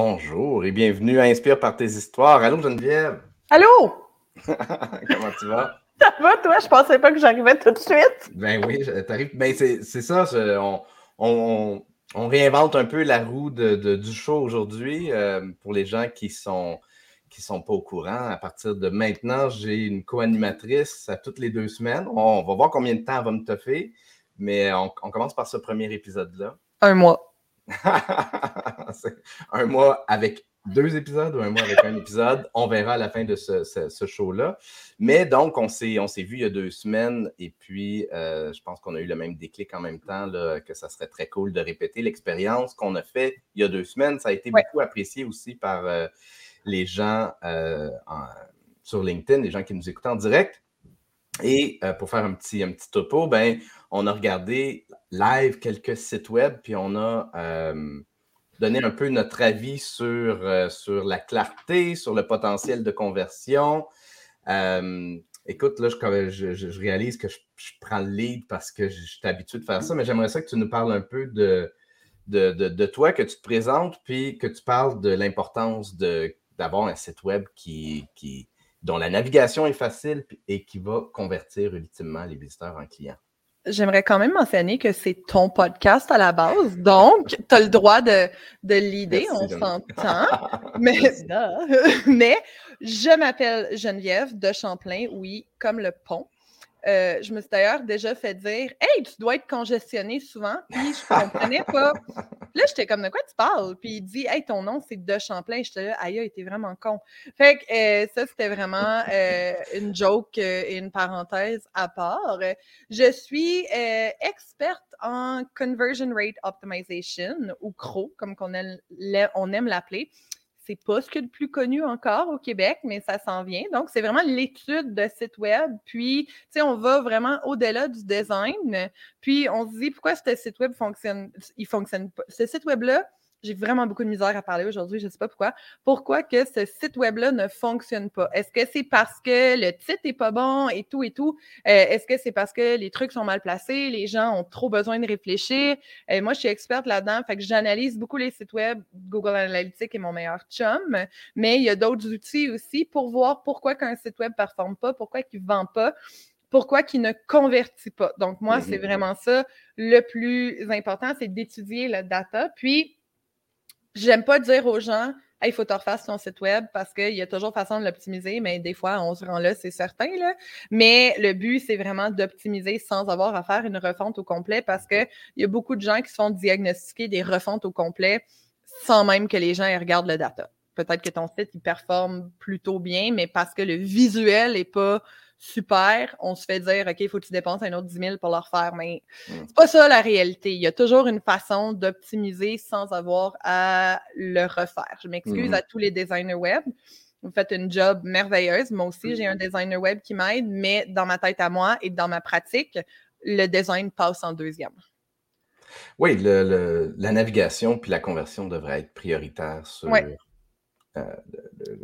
Bonjour et bienvenue à Inspire par tes histoires. Allô Geneviève? Allô? Comment tu vas? Ça va, toi? Je pensais pas que j'arrivais tout de suite. Ben oui, t'arrives. Ben c'est ça, on, réinvente un peu la roue de, du show aujourd'hui euh, pour les gens qui sont qui sont pas au courant. À partir de maintenant, j'ai une co-animatrice à toutes les deux semaines. On, va voir combien de temps elle va me toffer, mais on commence par ce premier épisode-là. Un mois. un mois avec deux épisodes ou un mois avec un épisode. On verra à la fin de ce, show-là. Mais donc, on s'est, vu il y a deux semaines et puis euh, je pense qu'on a eu le même déclic en même temps, que ça serait très cool de répéter l'expérience qu'on a fait il y a deux semaines. Ça a été beaucoup apprécié aussi par euh, les gens euh, sur LinkedIn, les gens qui nous écoutent en direct. Et pour faire un petit, un petit topo, ben, on a regardé live quelques sites web, puis on a euh, donné un peu notre avis sur, euh, sur la clarté, sur le potentiel de conversion. Euh, écoute, là, je, je, réalise que je, prends le lead parce que je, suis habitué de faire ça, mais j'aimerais ça que tu nous parles un peu de, de, de, toi, que tu te présentes, puis que tu parles de l'importance d'avoir un site web qui, qui, dont la navigation est facile et qui va convertir ultimement les visiteurs en clients j'aimerais quand même mentionner que c'est ton podcast à la base. Donc, tu as le droit de, de l'idée, on s'entend. mais, mais je m'appelle Geneviève de Champlain, oui, comme le pont. Euh, je me suis d'ailleurs déjà fait dire Hey, tu dois être congestionné souvent. Puis je comprenais pas. Là, j'étais comme de quoi tu parles? Puis il dit Hey, ton nom, c'est De Champlain. J'étais là, aïe, il était vraiment con. Fait que euh, ça, c'était vraiment euh, une joke et une parenthèse à part. Je suis experte en Conversion Rate Optimization ou CRO, comme on aime l'appeler c'est pas ce a de plus connu encore au Québec, mais ça s'en vient. Donc, c'est vraiment l'étude de site web. Puis, tu sais, on va vraiment au-delà du design. Puis, on se dit pourquoi ce site web fonctionne, il fonctionne pas. Ce site web-là, j'ai vraiment beaucoup de misère à parler aujourd'hui, je ne sais pas pourquoi. Pourquoi que ce site web-là ne fonctionne pas? Est-ce que c'est parce que le titre n'est pas bon et tout et tout? Euh, est-ce que c'est parce que les trucs sont mal placés, les gens ont trop besoin de réfléchir? Euh, moi, je suis experte là-dedans, fait que j'analyse beaucoup les sites web. Google Analytics est mon meilleur chum, mais il y a d'autres outils aussi pour voir pourquoi qu'un site web ne performe pas, pourquoi il ne vend pas pourquoi il ne convertit pas. Donc, moi, c'est mm-hmm. vraiment ça le plus important, c'est d'étudier la data. Puis, J'aime pas dire aux gens il faut te refaire ton site web parce qu'il y a toujours façon de l'optimiser, mais des fois, on se rend là, c'est certain. Là. Mais le but, c'est vraiment d'optimiser sans avoir à faire une refonte au complet parce qu'il y a beaucoup de gens qui se font diagnostiquer des refontes au complet sans même que les gens regardent le data. Peut-être que ton site, il performe plutôt bien, mais parce que le visuel n'est pas super, on se fait dire, OK, il faut que tu dépenses un autre 10 000 pour le refaire. Mais mm. c'est pas ça la réalité. Il y a toujours une façon d'optimiser sans avoir à le refaire. Je m'excuse mm-hmm. à tous les designers web. Vous faites une job merveilleuse. Moi aussi, j'ai un mm-hmm. designer web qui m'aide, mais dans ma tête à moi et dans ma pratique, le design passe en deuxième. Oui, la navigation puis la conversion devraient être prioritaires sur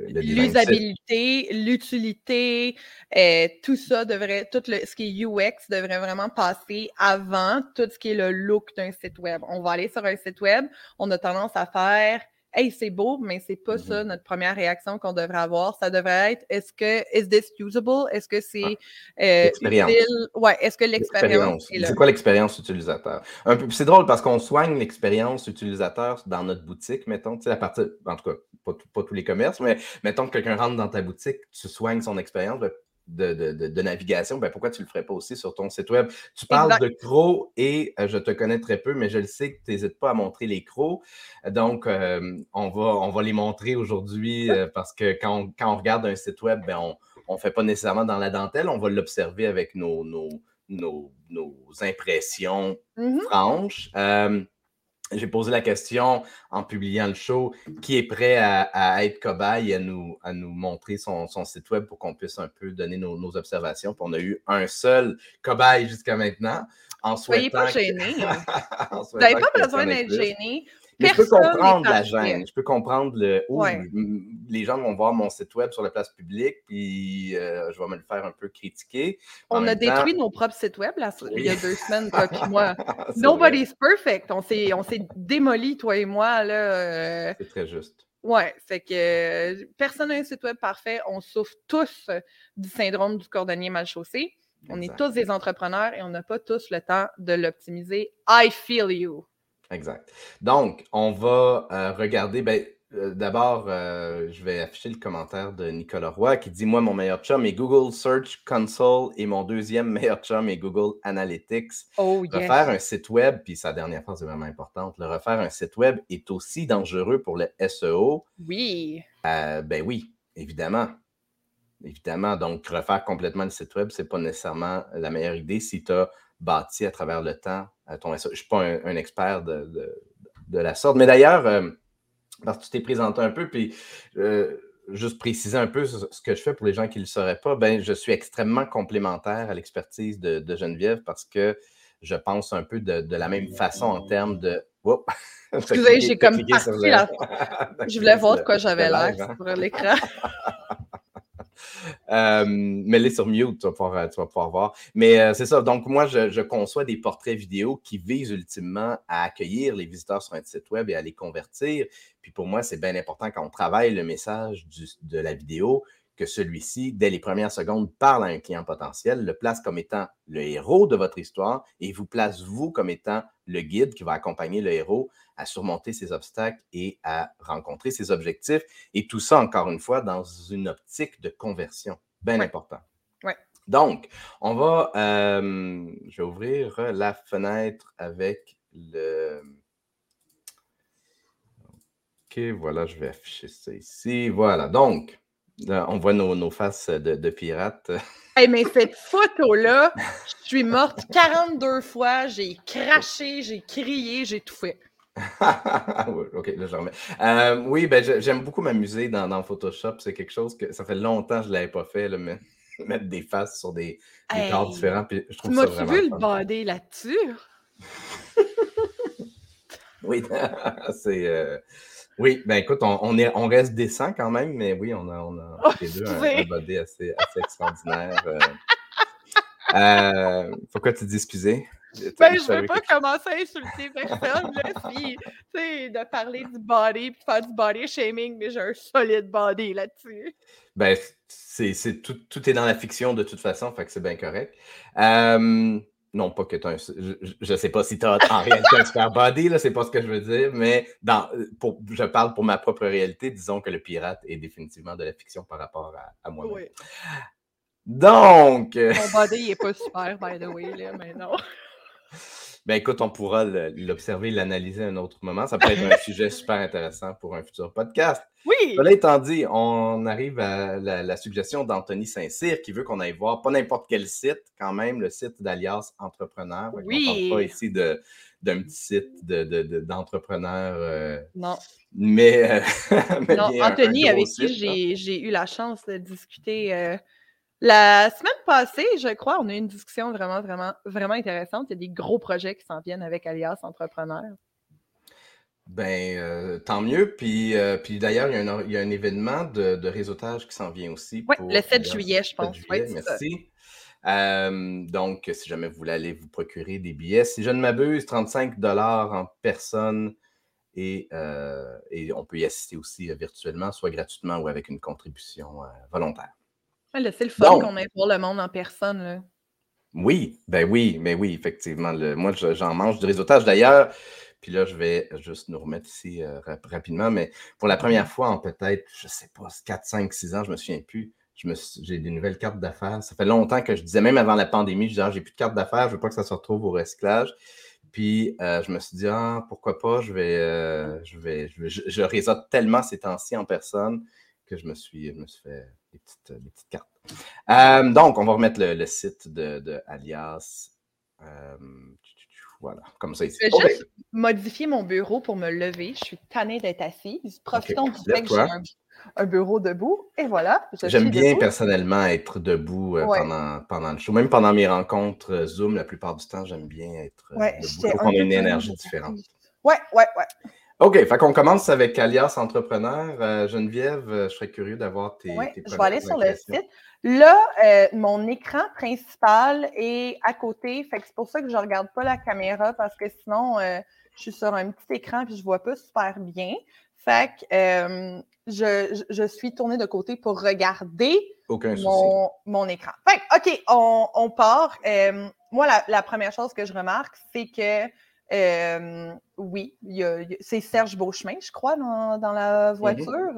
L'usabilité, l'utilité, euh, tout ça devrait, tout ce qui est UX devrait vraiment passer avant tout ce qui est le look d'un site web. On va aller sur un site web, on a tendance à faire Hey, c'est beau, mais c'est pas ça mm-hmm. notre première réaction qu'on devrait avoir. Ça devrait être est-ce que is this usable? Est-ce que c'est euh, Ouais, est-ce que l'expérience? C'est quoi l'expérience utilisateur? C'est drôle parce qu'on soigne l'expérience utilisateur dans notre boutique, mettons, tu sais, à partir, en tout cas, pas, tous les commerces, mais mettons que quelqu'un rentre dans ta boutique, tu soignes son expérience. Ben, de, navigation, ben pourquoi tu ne le ferais pas aussi sur ton site web? Tu parles de crocs et euh, je te connais très peu, mais je le sais que tu n'hésites pas à montrer les crocs. Donc, euh, on, va, on va les montrer aujourd'hui euh, parce que quand on, regarde un site web, ben, on ne fait pas nécessairement dans la dentelle, on va l'observer avec nos, nos, impressions mm-hmm. franches j'ai posé la question en publiant le show qui est prêt à, être cobaye et à nous, à nous montrer son, site web pour qu'on puisse un peu donner nos, observations. Puis on a eu un seul cobaye jusqu'à maintenant. En Soyez pas gênés. Vous n'avez pas besoin d'être gêné. Mais je peux comprendre la gêne. Je peux comprendre le. les gens vont voir mon site web sur la place publique, puis euh, je vais me le faire un peu critiquer. On a détruit nos propres sites web là, il y a deux semaines, toi et moi. Nobody's perfect. On s'est démoli, toi et moi. Euh. C'est très juste. Ouais, c'est que personne n'a un site web parfait. On souffre tous du syndrome du cordonnier mal chaussé. On est tous des entrepreneurs et on n'a pas tous le temps de l'optimiser. I feel you. Exact. Donc, on va euh, regarder. Ben, euh, D'abord, euh, je vais afficher le commentaire de Nicolas Roy qui dit Moi, mon meilleur chum est Google Search Console et mon deuxième meilleur chum est Google Analytics. Oh, refaire un site web, puis sa dernière phrase est vraiment importante le refaire un site web est aussi dangereux pour le SEO. Oui. ben oui, évidemment. Évidemment. Donc, refaire complètement le site web, ce n'est pas nécessairement la meilleure idée si tu as bâti à travers le temps ton Je ne suis pas un, expert de, la sorte. Mais d'ailleurs, euh, parce que tu t'es présenté un peu, puis euh, juste préciser un peu ce, que je fais pour les gens qui ne le sauraient pas, ben, je suis extrêmement complémentaire à l'expertise de, Geneviève parce que je pense un peu de, la même façon en termes de. Excusez, j'ai comme parti Je voulais voir de quoi j'avais l'air hein. sur l'écran. Euh, mets-les sur mute, tu vas pouvoir, euh, voir. Mais euh, c'est ça. Donc, moi, je, conçois des portraits vidéo qui visent ultimement à accueillir les visiteurs sur un site web et à les convertir. Puis pour moi, c'est bien important quand on travaille le message de la vidéo que celui-ci, dès les premières secondes, parle à un client potentiel, le place comme étant le héros de votre histoire et vous place vous comme étant le guide qui va accompagner le héros à surmonter ses obstacles et à rencontrer ses objectifs. Et tout ça, encore une fois, dans une optique de conversion. Bien important. Ouais. Donc, on va, euh, je vais ouvrir la fenêtre avec le... OK, voilà, je vais afficher ça ici. Voilà, donc, on voit nos, faces de, pirates. Hey, mais cette photo-là, je suis morte 42 fois, j'ai craché, j'ai crié, j'ai tout fait. ok, là je remets. Euh, oui, ben, j'aime beaucoup m'amuser dans, Photoshop. C'est quelque chose que ça fait longtemps que je ne l'avais pas fait, mais mettre des faces sur des, des corps différents. Puis je trouve tu m'as vu le body là-dessus? oui, c'est. Euh, oui, ben écoute, on, est, on reste décent quand même, mais oui, on a, on a oh, les deux un, body assez, assez extraordinaire. Euh, euh, pourquoi tu dis excusez? Ben, je ne veux pas commencer à insulter personne, là, si, de parler du body puis faire du body shaming, mais j'ai un solide body là-dessus. Ben, c'est, tout, tout, est dans la fiction de toute façon, fait que c'est bien correct. Euh, non, pas que tu as Je ne sais pas si tu as en réalité un super body, là, c'est pas ce que je veux dire, mais dans, pour, je parle pour ma propre réalité. Disons que le pirate est définitivement de la fiction par rapport à, moi. Oui. Donc. Mon body n'est pas super, by the way, là, mais non. Ben écoute, on pourra l'observer, l'analyser à un autre moment. Ça peut être un sujet super intéressant pour un futur podcast. Oui. Cela étant dit, on arrive à la, suggestion d'Anthony Saint-Cyr qui veut qu'on aille voir pas n'importe quel site, quand même, le site d'Alias Entrepreneur. Oui. On ne parle pas ici d'un petit site d'entrepreneur. Euh, non. Mais, non, Anthony, avec qui hein. j'ai eu la chance de discuter euh, la semaine passée, je crois, on a eu une discussion vraiment, vraiment, vraiment intéressante. Il y a des gros projets qui s'en viennent avec Alias Entrepreneur. Ben, euh, tant mieux. Puis, euh, puis d'ailleurs, il, y a un événement de, réseautage qui s'en vient aussi. Oui, le 7 juillet, je pense. merci. Euh, donc, si jamais vous voulez aller vous procurer des billets, si je ne m'abuse, 35 en personne et, et, on peut y assister aussi virtuellement, soit gratuitement ou avec une contribution volontaire c'est le fun qu'on ait pour le monde en personne. Là. Oui, ben oui, mais oui, effectivement. moi, j'en mange du réseautage d'ailleurs. Puis là, je vais juste nous remettre ici euh, rapidement. Mais pour la première fois en peut-être, je ne sais pas, 4, 5, 6 ans, je ne me souviens plus. J'ai des nouvelles cartes d'affaires. Ça fait longtemps que je disais, même avant la pandémie, je disais, ah, j'ai plus de carte d'affaires, je ne veux pas que ça se retrouve au recyclage. Puis euh, je me suis dit, ah, pourquoi pas, je vais, euh, je vais, je, je, réseaute tellement ces temps-ci en personne que je me suis, je me suis fait des petites, cartes. Euh, donc, on va remettre le, site de, Alias. Euh, voilà, comme ça ici. Je vais juste modifier mon bureau pour me lever. Je suis tannée d'être assise. Profitons du fait que j'ai un, bureau debout. Et voilà. J'aime bien personnellement être debout euh, pendant, pendant le show. Même pendant mes rencontres Zoom, la plupart du temps, j'aime bien être debout. pour qu'on ait une énergie différente. Ouais, ouais, ouais. OK, fait qu'on commence avec Alias Entrepreneur. Euh, Geneviève, euh, je serais curieux d'avoir tes, oui, Je vais aller sur le site. Là, euh, mon écran principal est à côté. Fait que c'est pour ça que je ne regarde pas la caméra parce que sinon, je suis sur un petit écran et je ne vois pas super bien. Fait que je, je, suis tournée de côté pour regarder mon, mon, écran. Fait que, OK, on, on part. moi, la, la, première chose que je remarque, c'est que euh, oui, c'est Serge Beauchemin, je crois, dans, la mhm. voiture.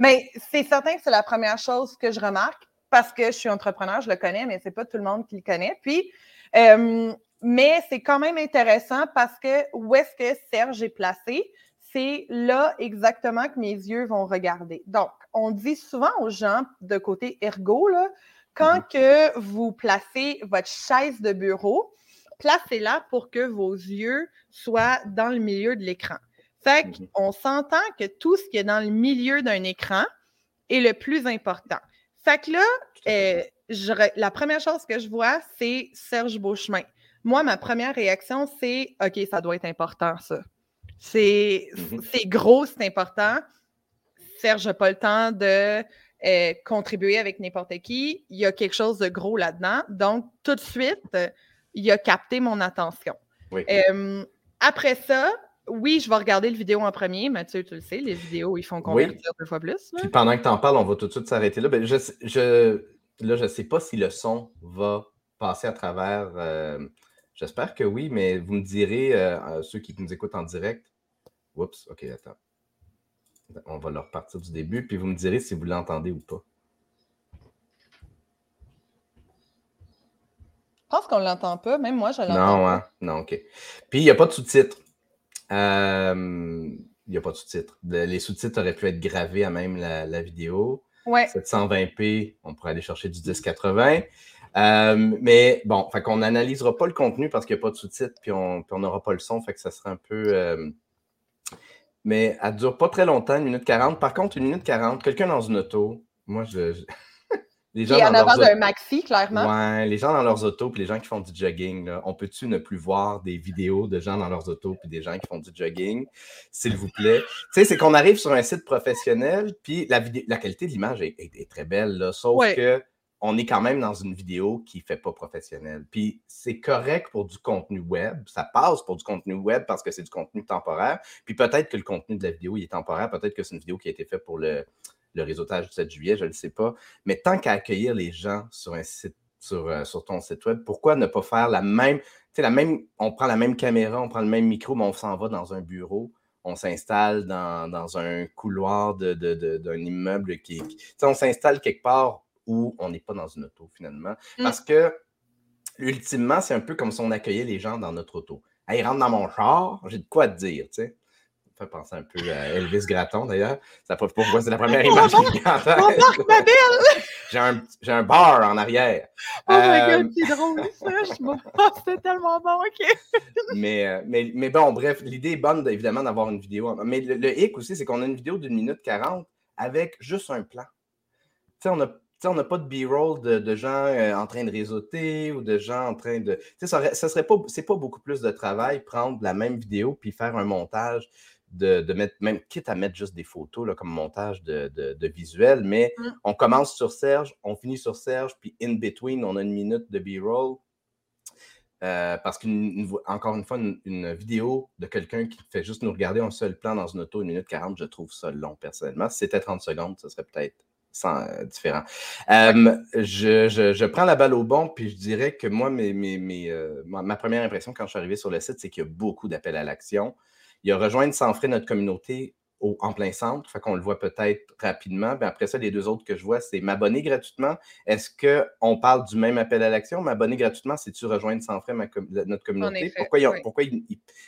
Mais c'est certain que c'est la première chose que je remarque parce que je suis entrepreneur, je le connais, mais c'est pas tout le monde qui le connaît. Puis, euh, mais c'est quand même intéressant parce que où est-ce que Serge est placé? C'est là exactement que mes yeux vont regarder. Donc, on dit souvent aux gens de côté ergo, là, quand mhm. que vous placez votre chaise de bureau, placez-la pour que vos yeux soient dans le milieu de l'écran. Fait mhm. qu'on s'entend que tout ce qui est dans le milieu d'un écran est le plus important. Fait que là, euh, la première chose que je vois, c'est Serge Beauchemin. Moi, ma première réaction, c'est OK, ça doit être important, ça. C'est mhm. gros, c'est important. Serge n'a pas le temps de euh, contribuer avec n'importe qui. Il y a quelque chose de gros là-dedans. Donc, tout de suite, il a capté mon attention. Euh, après ça, oui, je vais regarder le vidéo en premier. Mathieu, tu le sais, les vidéos, ils font convertir deux fois plus. Puis pendant que tu en parles, on va tout de suite s'arrêter là. Ben, je, je, là, je ne sais pas si le son va passer à travers. Euh, j'espère que oui, mais vous me direz, euh, ceux qui nous écoutent en direct. Oups, OK, attends. On va leur partir du début, puis vous me direz si vous l'entendez ou pas. Je pense qu'on ne l'entend pas. Même moi, je l'entends. Non, hein? non, OK. Puis, il n'y a pas de sous-titres. Euh, il n'y a pas de sous-titres. Les sous-titres auraient pu être gravés à même la, vidéo. Ouais. 720p, on pourrait aller chercher du 1080. Euh, mais bon, fait qu'on n'analysera pas le contenu parce qu'il n'y a pas de sous-titres, puis on n'aura pas le son, fait que ça sera un peu. Euh, mais elle ne dure pas très longtemps, une minute 40. Par contre, une minute 40, quelqu'un dans une auto, moi, je... Les gens en avant d'un maxi, clairement. Ouais, les gens dans leurs autos, puis les gens qui font du jogging, on peut-tu ne plus voir des vidéos de gens dans leurs autos, puis des gens qui font du jogging, s'il vous plaît? tu sais, c'est qu'on arrive sur un site professionnel, puis la, la qualité de l'image est, très belle, là, sauf que on est quand même dans une vidéo qui ne fait pas professionnel. Puis c'est correct pour du contenu web, ça passe pour du contenu web parce que c'est du contenu temporaire. Puis peut-être que le contenu de la vidéo il est temporaire, peut-être que c'est une vidéo qui a été faite pour le, le réseautage du 7 juillet, je ne le sais pas. Mais tant qu'à accueillir les gens sur un site, sur, euh, sur ton site web, pourquoi ne pas faire la même, tu sais, la même, on prend la même caméra, on prend le même micro, mais on s'en va dans un bureau, on s'installe dans, un couloir d'un de, immeuble qui, tu sais, on s'installe quelque part où on n'est pas dans une auto finalement. Mm. Parce que, ultimement, c'est un peu comme si on accueillait les gens dans notre auto. Hey, rentre dans mon char, j'ai de quoi te dire, tu sais fait penser un peu à Elvis Gratton, d'ailleurs. Ça pas pourquoi c'est la première image qui vient en ma belle! J'ai un, j'ai un bar en arrière. Oh my God, euh, c'est drôle, ça! C'était tellement bon, OK! mais, euh, mais, mais bon, bref, l'idée est bonne, évidemment, d'avoir une vidéo. Mais le, hic aussi, c'est qu'on a une vidéo d'une minute quarante avec juste un plan. Tu sais, on a on n'a pas de B-roll de, gens euh, en train de réseauter ou de gens en train de. Ça, ça serait pas. C'est pas beaucoup plus de travail prendre la même vidéo puis faire un montage de, mettre, même quitte à mettre juste des photos là, comme montage de, de, visuel, mais mmh. on commence sur Serge, on finit sur Serge, puis in between, on a une minute de B-roll. Euh, parce qu'encore une, fois, une, vidéo de quelqu'un qui fait juste nous regarder un seul plan dans une auto, une minute 40, je trouve ça long personnellement. Si c'était 30 secondes, ce serait peut-être euh, différent. Euh, je, prends la balle au bon, puis je dirais que moi, mes, ma, première impression quand je suis arrivé sur le site, c'est qu'il y a beaucoup d'appels à l'action. Il a rejoint sans frais notre communauté au, en plein centre, fait qu'on le voit peut-être rapidement. Après ça, les deux autres que je vois, c'est m'abonner gratuitement. Est-ce qu'on parle du même appel à l'action? M'abonner gratuitement, c'est-tu rejoindre sans frais notre communauté? pourquoi, pourquoi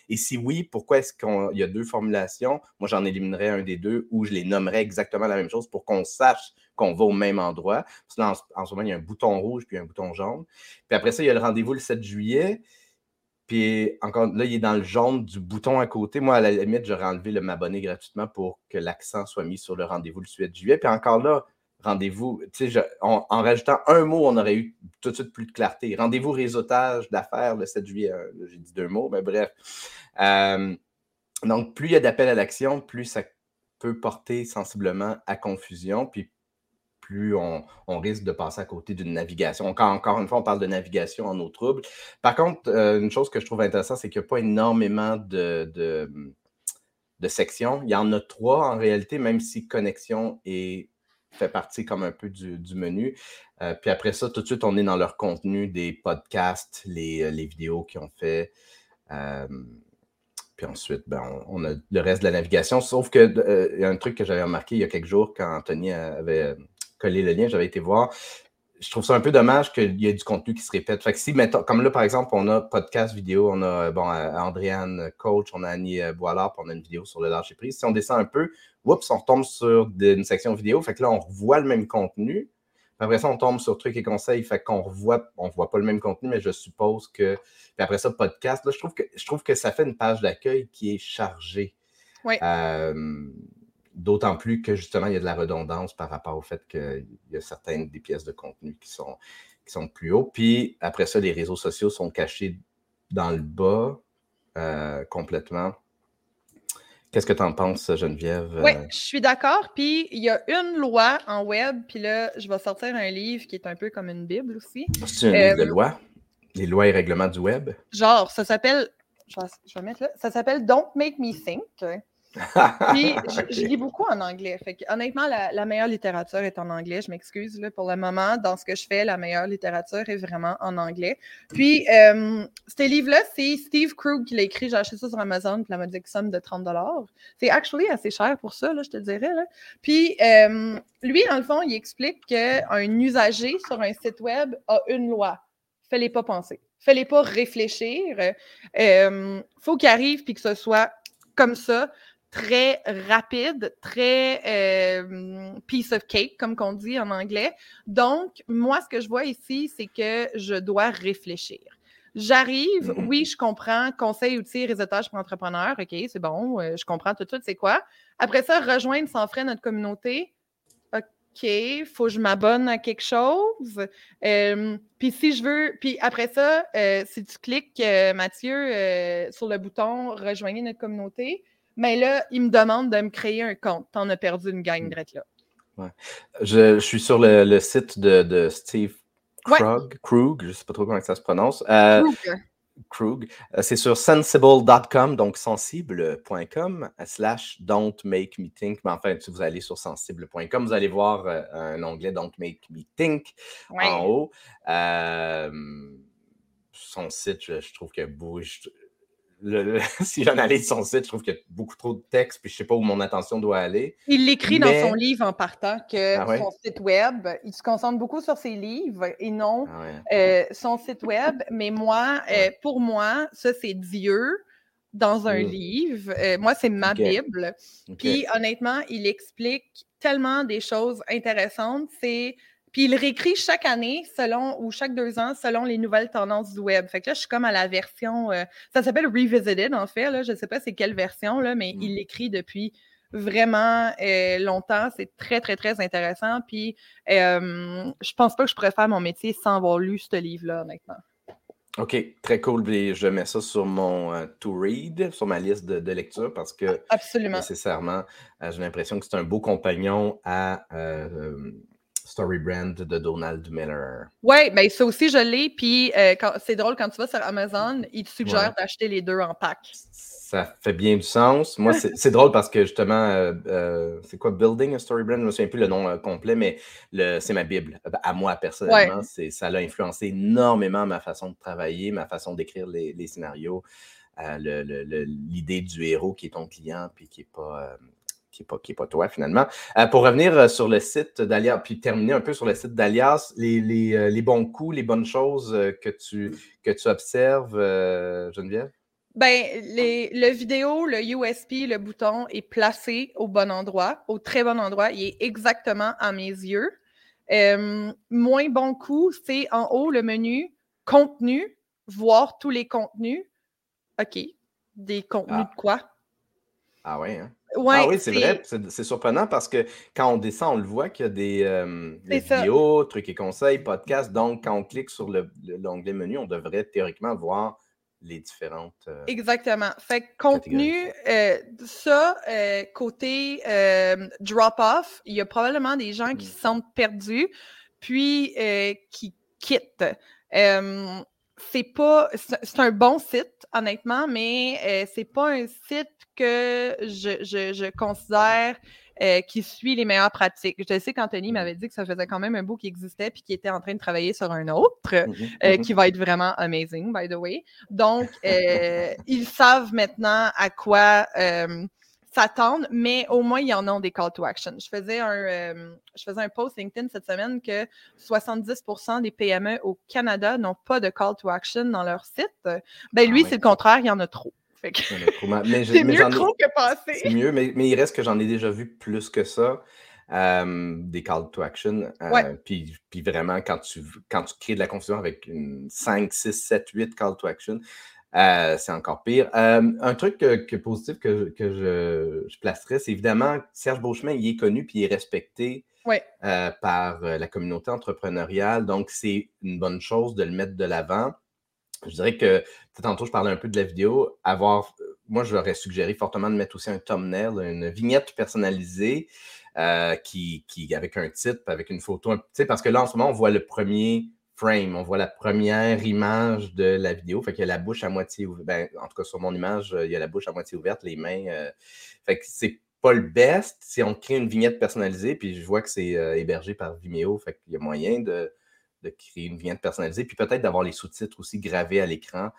et si oui, pourquoi est-ce qu'il y a deux formulations? Moi, j'en éliminerais un des deux ou je les nommerais exactement la même chose pour qu'on sache qu'on va au même endroit. Parce que là, en, en, ce moment, il y a un bouton rouge puis un bouton jaune. Puis après ça, il y a le rendez-vous le 7 juillet. Puis encore là, il est dans le jaune du bouton à côté. Moi, à la limite, j'aurais enlevé le m'abonner gratuitement pour que l'accent soit mis sur le rendez-vous le 8 juillet. Puis encore là, rendez-vous, tu sais, en rajoutant un mot, on aurait eu tout de suite plus de clarté. Rendez-vous réseautage d'affaires le 7 juillet. Euh, j'ai dit deux mots, mais bref. Euh, donc, plus il y a d'appels à l'action, plus ça peut porter sensiblement à confusion, puis plus on, risque de passer à côté d'une navigation. Encore, une fois, on parle de navigation en eau trouble. Par contre, euh, une chose que je trouve intéressante, c'est qu'il n'y a pas énormément de, sections. Il y en a trois en réalité, même si connexion est, fait partie comme un peu du, menu. Euh, puis après ça, tout de suite, on est dans leur contenu des podcasts, les, euh, vidéos qu'ils ont fait. Puis ensuite, ben, on, a le reste de la navigation. Sauf que il y a un truc que j'avais remarqué il y a quelques jours quand Anthony avait collé le lien, j'avais été voir. Je trouve ça un peu dommage qu'il y ait du contenu qui se répète. Fait que si, mettons, comme là, par exemple, on a podcast vidéo, on a bon, Andréane Coach, on a Annie euh, Boilard, puis on a une vidéo sur le lâcher prise. Si on descend un peu, oups, on retombe sur une section vidéo. Fait que là, on revoit le même contenu. Après ça, on tombe sur trucs et conseils. Fait qu'on revoit, on ne voit pas le même contenu, mais je suppose que. Puis après ça, podcast. Là, je trouve que, je trouve que ça fait une page d'accueil qui est chargée. Oui. Euh, D'autant plus que justement, il y a de la redondance par rapport au fait qu'il y a certaines des pièces de contenu qui sont, qui sont plus haut. Puis après ça, les réseaux sociaux sont cachés dans le bas euh, complètement. Qu'est-ce que tu en penses, Geneviève? Oui, je suis d'accord. Puis il y a une loi en web, puis là, je vais sortir un livre qui est un peu comme une Bible aussi. C'est un livre de euh, loi? Les lois et règlements du web? Genre, ça s'appelle. Je vais, mettre là. Ça s'appelle Don't Make Me Think. Puis, je, lis beaucoup en anglais. Fait honnêtement, la, meilleure littérature est en anglais. Je m'excuse pour le moment. Dans ce que je fais, la meilleure littérature est vraiment en anglais. Puis, euh, ce livre-là, c'est Steve Krug qui l'a écrit. J'ai acheté ça sur Amazon, puis la modique somme de 30 C'est actually assez cher pour ça, là, je te dirais. Puis, euh, lui, dans le fond, il explique qu'un usager sur un site web a une loi. Fais-les pas penser. Fais-les pas réfléchir. Euh, faut qu'il arrive puis que ce soit comme ça très rapide, très euh, piece of cake, comme qu'on dit en anglais. Donc, moi, ce que je vois ici, c'est que je dois réfléchir. J'arrive, mm-hmm. oui, je comprends, conseil, outils, réseautage pour entrepreneurs, OK, c'est bon, euh, je comprends tout de suite, c'est quoi. Après ça, rejoindre sans frais notre communauté. OK, il faut que je m'abonne à quelque chose. Euh, puis si je veux, puis après ça, si tu cliques, Mathieu, sur le bouton Rejoindre notre communauté, mais là, il me demande de me créer un compte. T'en as perdu une gang direct là. Ouais. Je, suis sur le, site de, Steve Krug, Krug, je ne sais pas trop comment ça se prononce. Euh, Krug. Euh, c'est sur sensible.com, donc sensible.com, slash don't make me think. Mais enfin, si vous allez sur sensible.com, vous allez voir euh, un onglet don't make me think en haut. son site, je, trouve que bouge si j'analyse son site, je trouve qu'il y a beaucoup trop de texte, puis je ne sais pas où mon attention doit aller. Il l'écrit dans son livre en partant que ah son site web, il se concentre beaucoup sur ses livres et non ah euh, son site web. Mais moi, euh, pour moi, ça, c'est Dieu dans un mmh. livre. Euh, moi, c'est ma Bible. Puis honnêtement, il explique tellement des choses intéressantes. C'est puis il réécrit chaque année selon ou chaque deux ans selon les nouvelles tendances du web. Fait que là, je suis comme à la version. Euh, ça s'appelle Revisited en fait. Là, je ne sais pas c'est quelle version, là, mais il mm. l'écrit depuis vraiment euh, longtemps. C'est très, très, très intéressant. Puis euh, je pense pas que je pourrais faire mon métier sans avoir lu ce livre-là, honnêtement. OK, très cool. je mets ça sur mon euh, to read, sur ma liste de, lecture parce que Absolument. nécessairement, j'ai l'impression que c'est un beau compagnon à Story Brand de Donald Miller. Oui, mais ça aussi, je l'ai. Puis euh, c'est drôle, quand tu vas sur Amazon, ils te suggèrent d'acheter les deux en pack. Ça fait bien du sens. Moi, c'est drôle parce que justement, euh, euh, c'est quoi Building a Story Brand? Je ne me souviens plus le nom complet, mais c'est ma Bible. À moi, personnellement, ça a influencé énormément ma façon de travailler, ma façon d'écrire les, scénarios, l'idée du héros qui est ton client puis qui n'est pas qui n'est pas, toi finalement. Euh, pour revenir euh, sur le site d'Alias, puis terminer un peu sur le site d'Alias, les, euh, bons coups, les bonnes choses que tu, que tu observes, Geneviève? Ben, les, le vidéo, le USP, le bouton est placé au bon endroit, au très bon endroit. Il est exactement à mes yeux. moins bon coup, c'est en haut le menu contenu, voir tous les contenus. OK. Des contenus ah. de quoi? Ah ouais, hein? Ah oui, c'est vrai. C'est surprenant parce que quand on descend, on le voit qu'il y a des, euh, vidéos, trucs et conseils, podcasts. Donc, quand on clique sur l'onglet menu, on devrait théoriquement voir les différentes. Euh, Exactement. Fait que contenu, euh, ça, côté drop-off, il y a probablement des gens qui hmm. se sentent perdus, puis qui quittent. c'est pas. C'est un bon site, honnêtement, mais c'est pas un site que je, je, je considère euh, qui suit les meilleures pratiques. Je sais qu'Anthony m'avait dit que ça faisait quand même un bout qui existait puis qui était en train de travailler sur un autre, mmh euh, mmh qui va être vraiment amazing, by the way. Donc, euh, ils savent maintenant à quoi s'attendre, mais au moins, ils en ont des call to action. Je faisais un, je faisais un post LinkedIn cette semaine que 70% des PME au Canada n'ont pas de call to action dans leur site. Ben lui, ah c'est le contraire, il y en a trop. C'est mieux trop que passer. C'est mieux, mais, mais, il reste que j'en ai déjà vu plus que ça. des call to action. Euh, puis, puis, vraiment, quand tu, quand tu crées de la confusion avec une 5, 6, 7, 8 call to action, euh, c'est encore pire. un truc que, positif que, que je, je, placerais, c'est évidemment Serge Beauchemin, il est connu puis il est respecté euh, par la communauté entrepreneuriale. Donc, c'est une bonne chose de le mettre de l'avant je dirais que tantôt, je parlais un peu de la vidéo. Avoir, moi, je leur ai suggéré fortement de mettre aussi un thumbnail, une vignette personnalisée euh, qui, qui, avec un titre, avec une photo. Parce que là, en ce moment, on voit le premier frame, on voit la première image de la vidéo. Fait qu'il y a la bouche à moitié ouverte. Ben, en tout cas, sur mon image, il y a la bouche à moitié ouverte, les mains. Euh, fait que c'est pas le best si on crée une vignette personnalisée, puis je vois que c'est euh, hébergé par Vimeo. Fait qu'il y a moyen de de créer une vignette personnalisée, puis peut-être d'avoir les sous-titres aussi gravés à l'écran.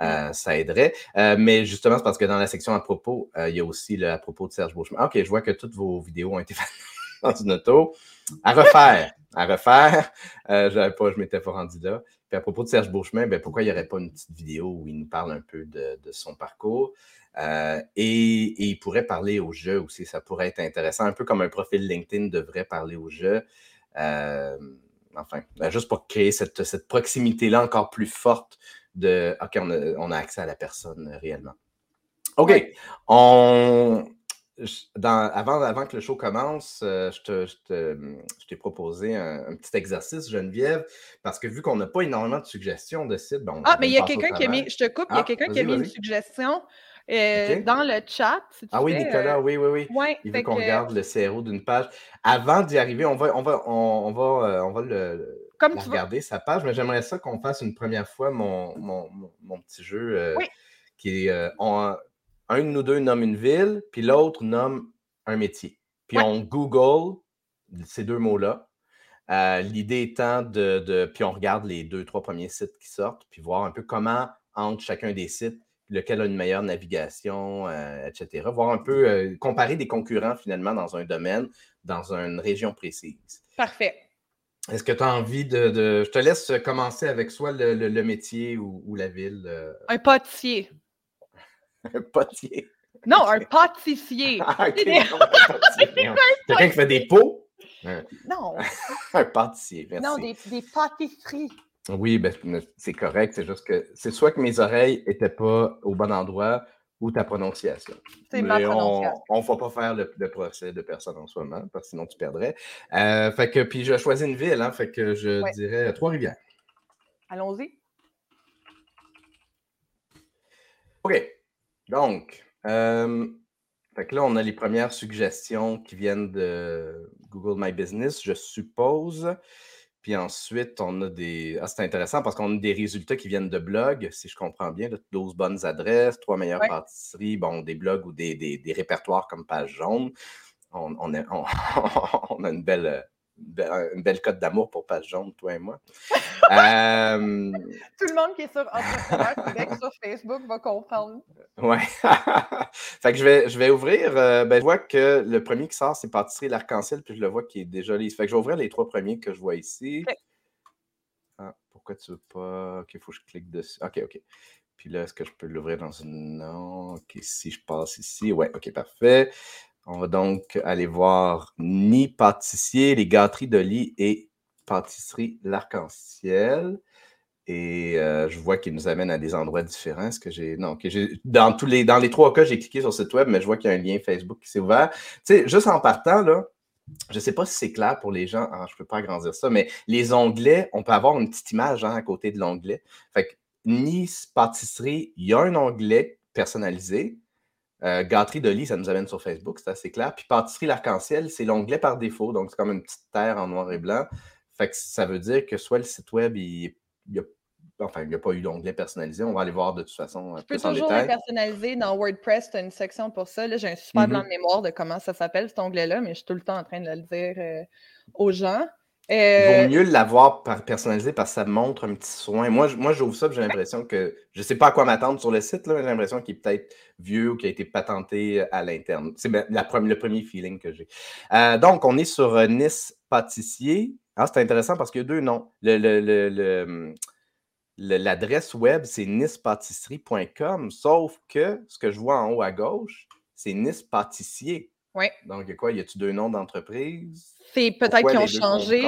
Euh, ça aiderait. Euh, mais justement, c'est parce que dans la section à propos, euh, il y a aussi le à propos de Serge Beauchemin. OK, je vois que toutes vos vidéos ont été faites dans une auto. À refaire. À refaire. je pas, je m'étais pas rendu là. Puis à propos de Serge Beauchemin, ben, pourquoi il n'y aurait pas une petite vidéo où il nous parle un peu de, son parcours? et, il pourrait parler au jeu aussi. Ça pourrait être intéressant, un peu comme un profil LinkedIn devrait parler au jeu enfin, ben, juste pour créer cette, proximité-là encore plus forte de OK, on a, accès à la personne euh, réellement. OK. On, avant, avant que le show commence, euh, je, t'ai proposé un, petit exercice, Geneviève, parce que vu qu'on n'a pas énormément de suggestions de sites. Bon, ah, mais il y a quelqu'un qui a mis, je te coupe, il y a ah, quelqu'un qui a mis une suggestion. Euh, dans le chat. ah oui, Nicolas, oui, oui, oui. il veut qu'on regarde le CRO d'une page. Avant d'y arriver, on va, on va, on, va, euh, on va le, regarder, sa page, mais j'aimerais ça qu'on fasse une première fois mon, mon, petit jeu euh, qui est un de nous deux nomme une ville, puis l'autre nomme un métier. Puis on Google ces deux mots-là. L'idée étant de, de, Puis on regarde les deux, trois premiers sites qui sortent, puis voir un peu comment, entre chacun des sites, lequel a une meilleure navigation, euh, etc. Voir un peu, euh, comparer des concurrents finalement dans un domaine, dans une région précise. Parfait. Est-ce que tu as envie de, Je te laisse commencer avec soit le, métier ou, la ville. Euh. Un pâtissier. un pâtissier. Non, un pâtissier. ah, Quelqu'un qui fait des pots? Non. un pâtissier, merci. Non, des, des pâtisseries. Oui, ben, c'est correct. C'est juste que c'est soit que mes oreilles n'étaient pas au bon endroit ou ta prononciation. C'est ma prononciation. On ne va pas faire le, procès de personne en ce moment, parce que sinon tu perdrais. Euh, fait que, puis je choisis une ville, hein, fait que je dirais Trois-Rivières. Allons-y. OK. Donc, euh, fait que là, on a les premières suggestions qui viennent de Google My Business, je suppose. Puis ensuite, on a des. Ah, c'est intéressant parce qu'on a des résultats qui viennent de blogs, si je comprends bien. 12 bonnes adresses, trois meilleures pâtisseries, bon, des blogs ou des, répertoires comme Page Jaune. On, on, on a une belle, une belle cote d'amour pour Page Jaune, toi et moi. Euh, Tout le monde qui est sur Entrepreneur sur Facebook va comprendre. Ouais. fait que je vais, je vais ouvrir. Euh, ben, je vois que le premier qui sort, c'est Pâtisserie L'Arc-en-Ciel, puis je le vois qui est déjà lisse. Fait que je vais ouvrir les trois premiers que je vois ici. Ah, pourquoi tu veux pas? Ok, il faut que je clique dessus. Ok, ok. Puis là, est-ce que je peux l'ouvrir dans une. Non. Ok, si je passe ici. Ouais, ok, parfait. On va donc aller voir Ni Pâtissier, les gâteries de lit et Pâtisserie L'Arc-en-Ciel. Et euh, je vois qu'il nous amène à des endroits différents. ce que j'ai. Non. Dans, tous les, dans les trois cas, j'ai cliqué sur ce site web, mais je vois qu'il y a un lien Facebook qui s'est ouvert. Tu sais, juste en partant, je ne sais pas si c'est clair pour les gens. Ah, je ne peux pas agrandir ça, mais les onglets, on peut avoir une petite image hein, à côté de l'onglet. Fait que Nice Pâtisserie, il y a un onglet personnalisé. Euh, gâterie de lit, ça nous amène sur Facebook, c'est assez clair. Puis pâtisserie l'arc-en-ciel, c'est l'onglet par défaut, donc c'est comme une petite terre en noir et blanc. Fait que ça veut dire que soit le site web, il, il a Enfin, il n'y a pas eu d'onglet personnalisé. On va aller voir de toute façon. Tu peux toujours le personnaliser dans WordPress. Tu as une section pour ça. J'ai un super blanc mm-hmm. de mémoire de comment ça s'appelle cet onglet-là, mais je suis tout le temps en train de le dire euh, aux gens. Il vaut euh, mieux l'avoir personnalisé parce que ça montre un petit soin. Moi, moi j'ouvre ça j'ai l'impression que je ne sais pas à quoi m'attendre sur le site. J'ai l'impression qu'il est peut-être vieux ou qu'il a été patenté euh, à l'interne. C'est le premier feeling que j'ai. Euh, donc, on est sur Nice Pâtissier. Ah, c'est intéressant parce qu'il y a deux noms. L'adresse web, c'est nicepâtisserie.com, sauf que ce que je vois en haut à gauche, c'est Nice Pâtissier. Oui. Donc, quoi, y a-tu deux noms d'entreprise? C'est peut-être qu'ils ont changé.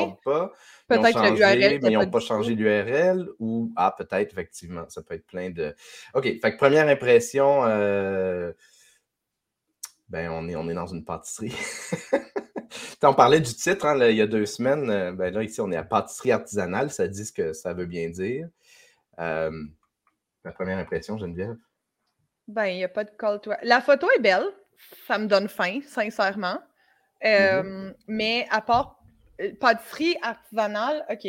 Peut-être que l'URL. Mais ils n'ont pas changé l'URL ou, ah, peut-être, effectivement, ça peut être plein de. OK, fait que première impression, euh, ben, on est, on est dans une pâtisserie. on parlait du titre hein, il y a deux semaines. Euh, ben là, ici, on est à pâtisserie artisanale. Ça dit ce que ça veut bien dire. Euh, la première impression, Geneviève? Ben, il n'y a pas de call to La photo est belle ça me donne faim, sincèrement. Mm-hmm. Mais à part euh, pâtisserie artisanale, OK,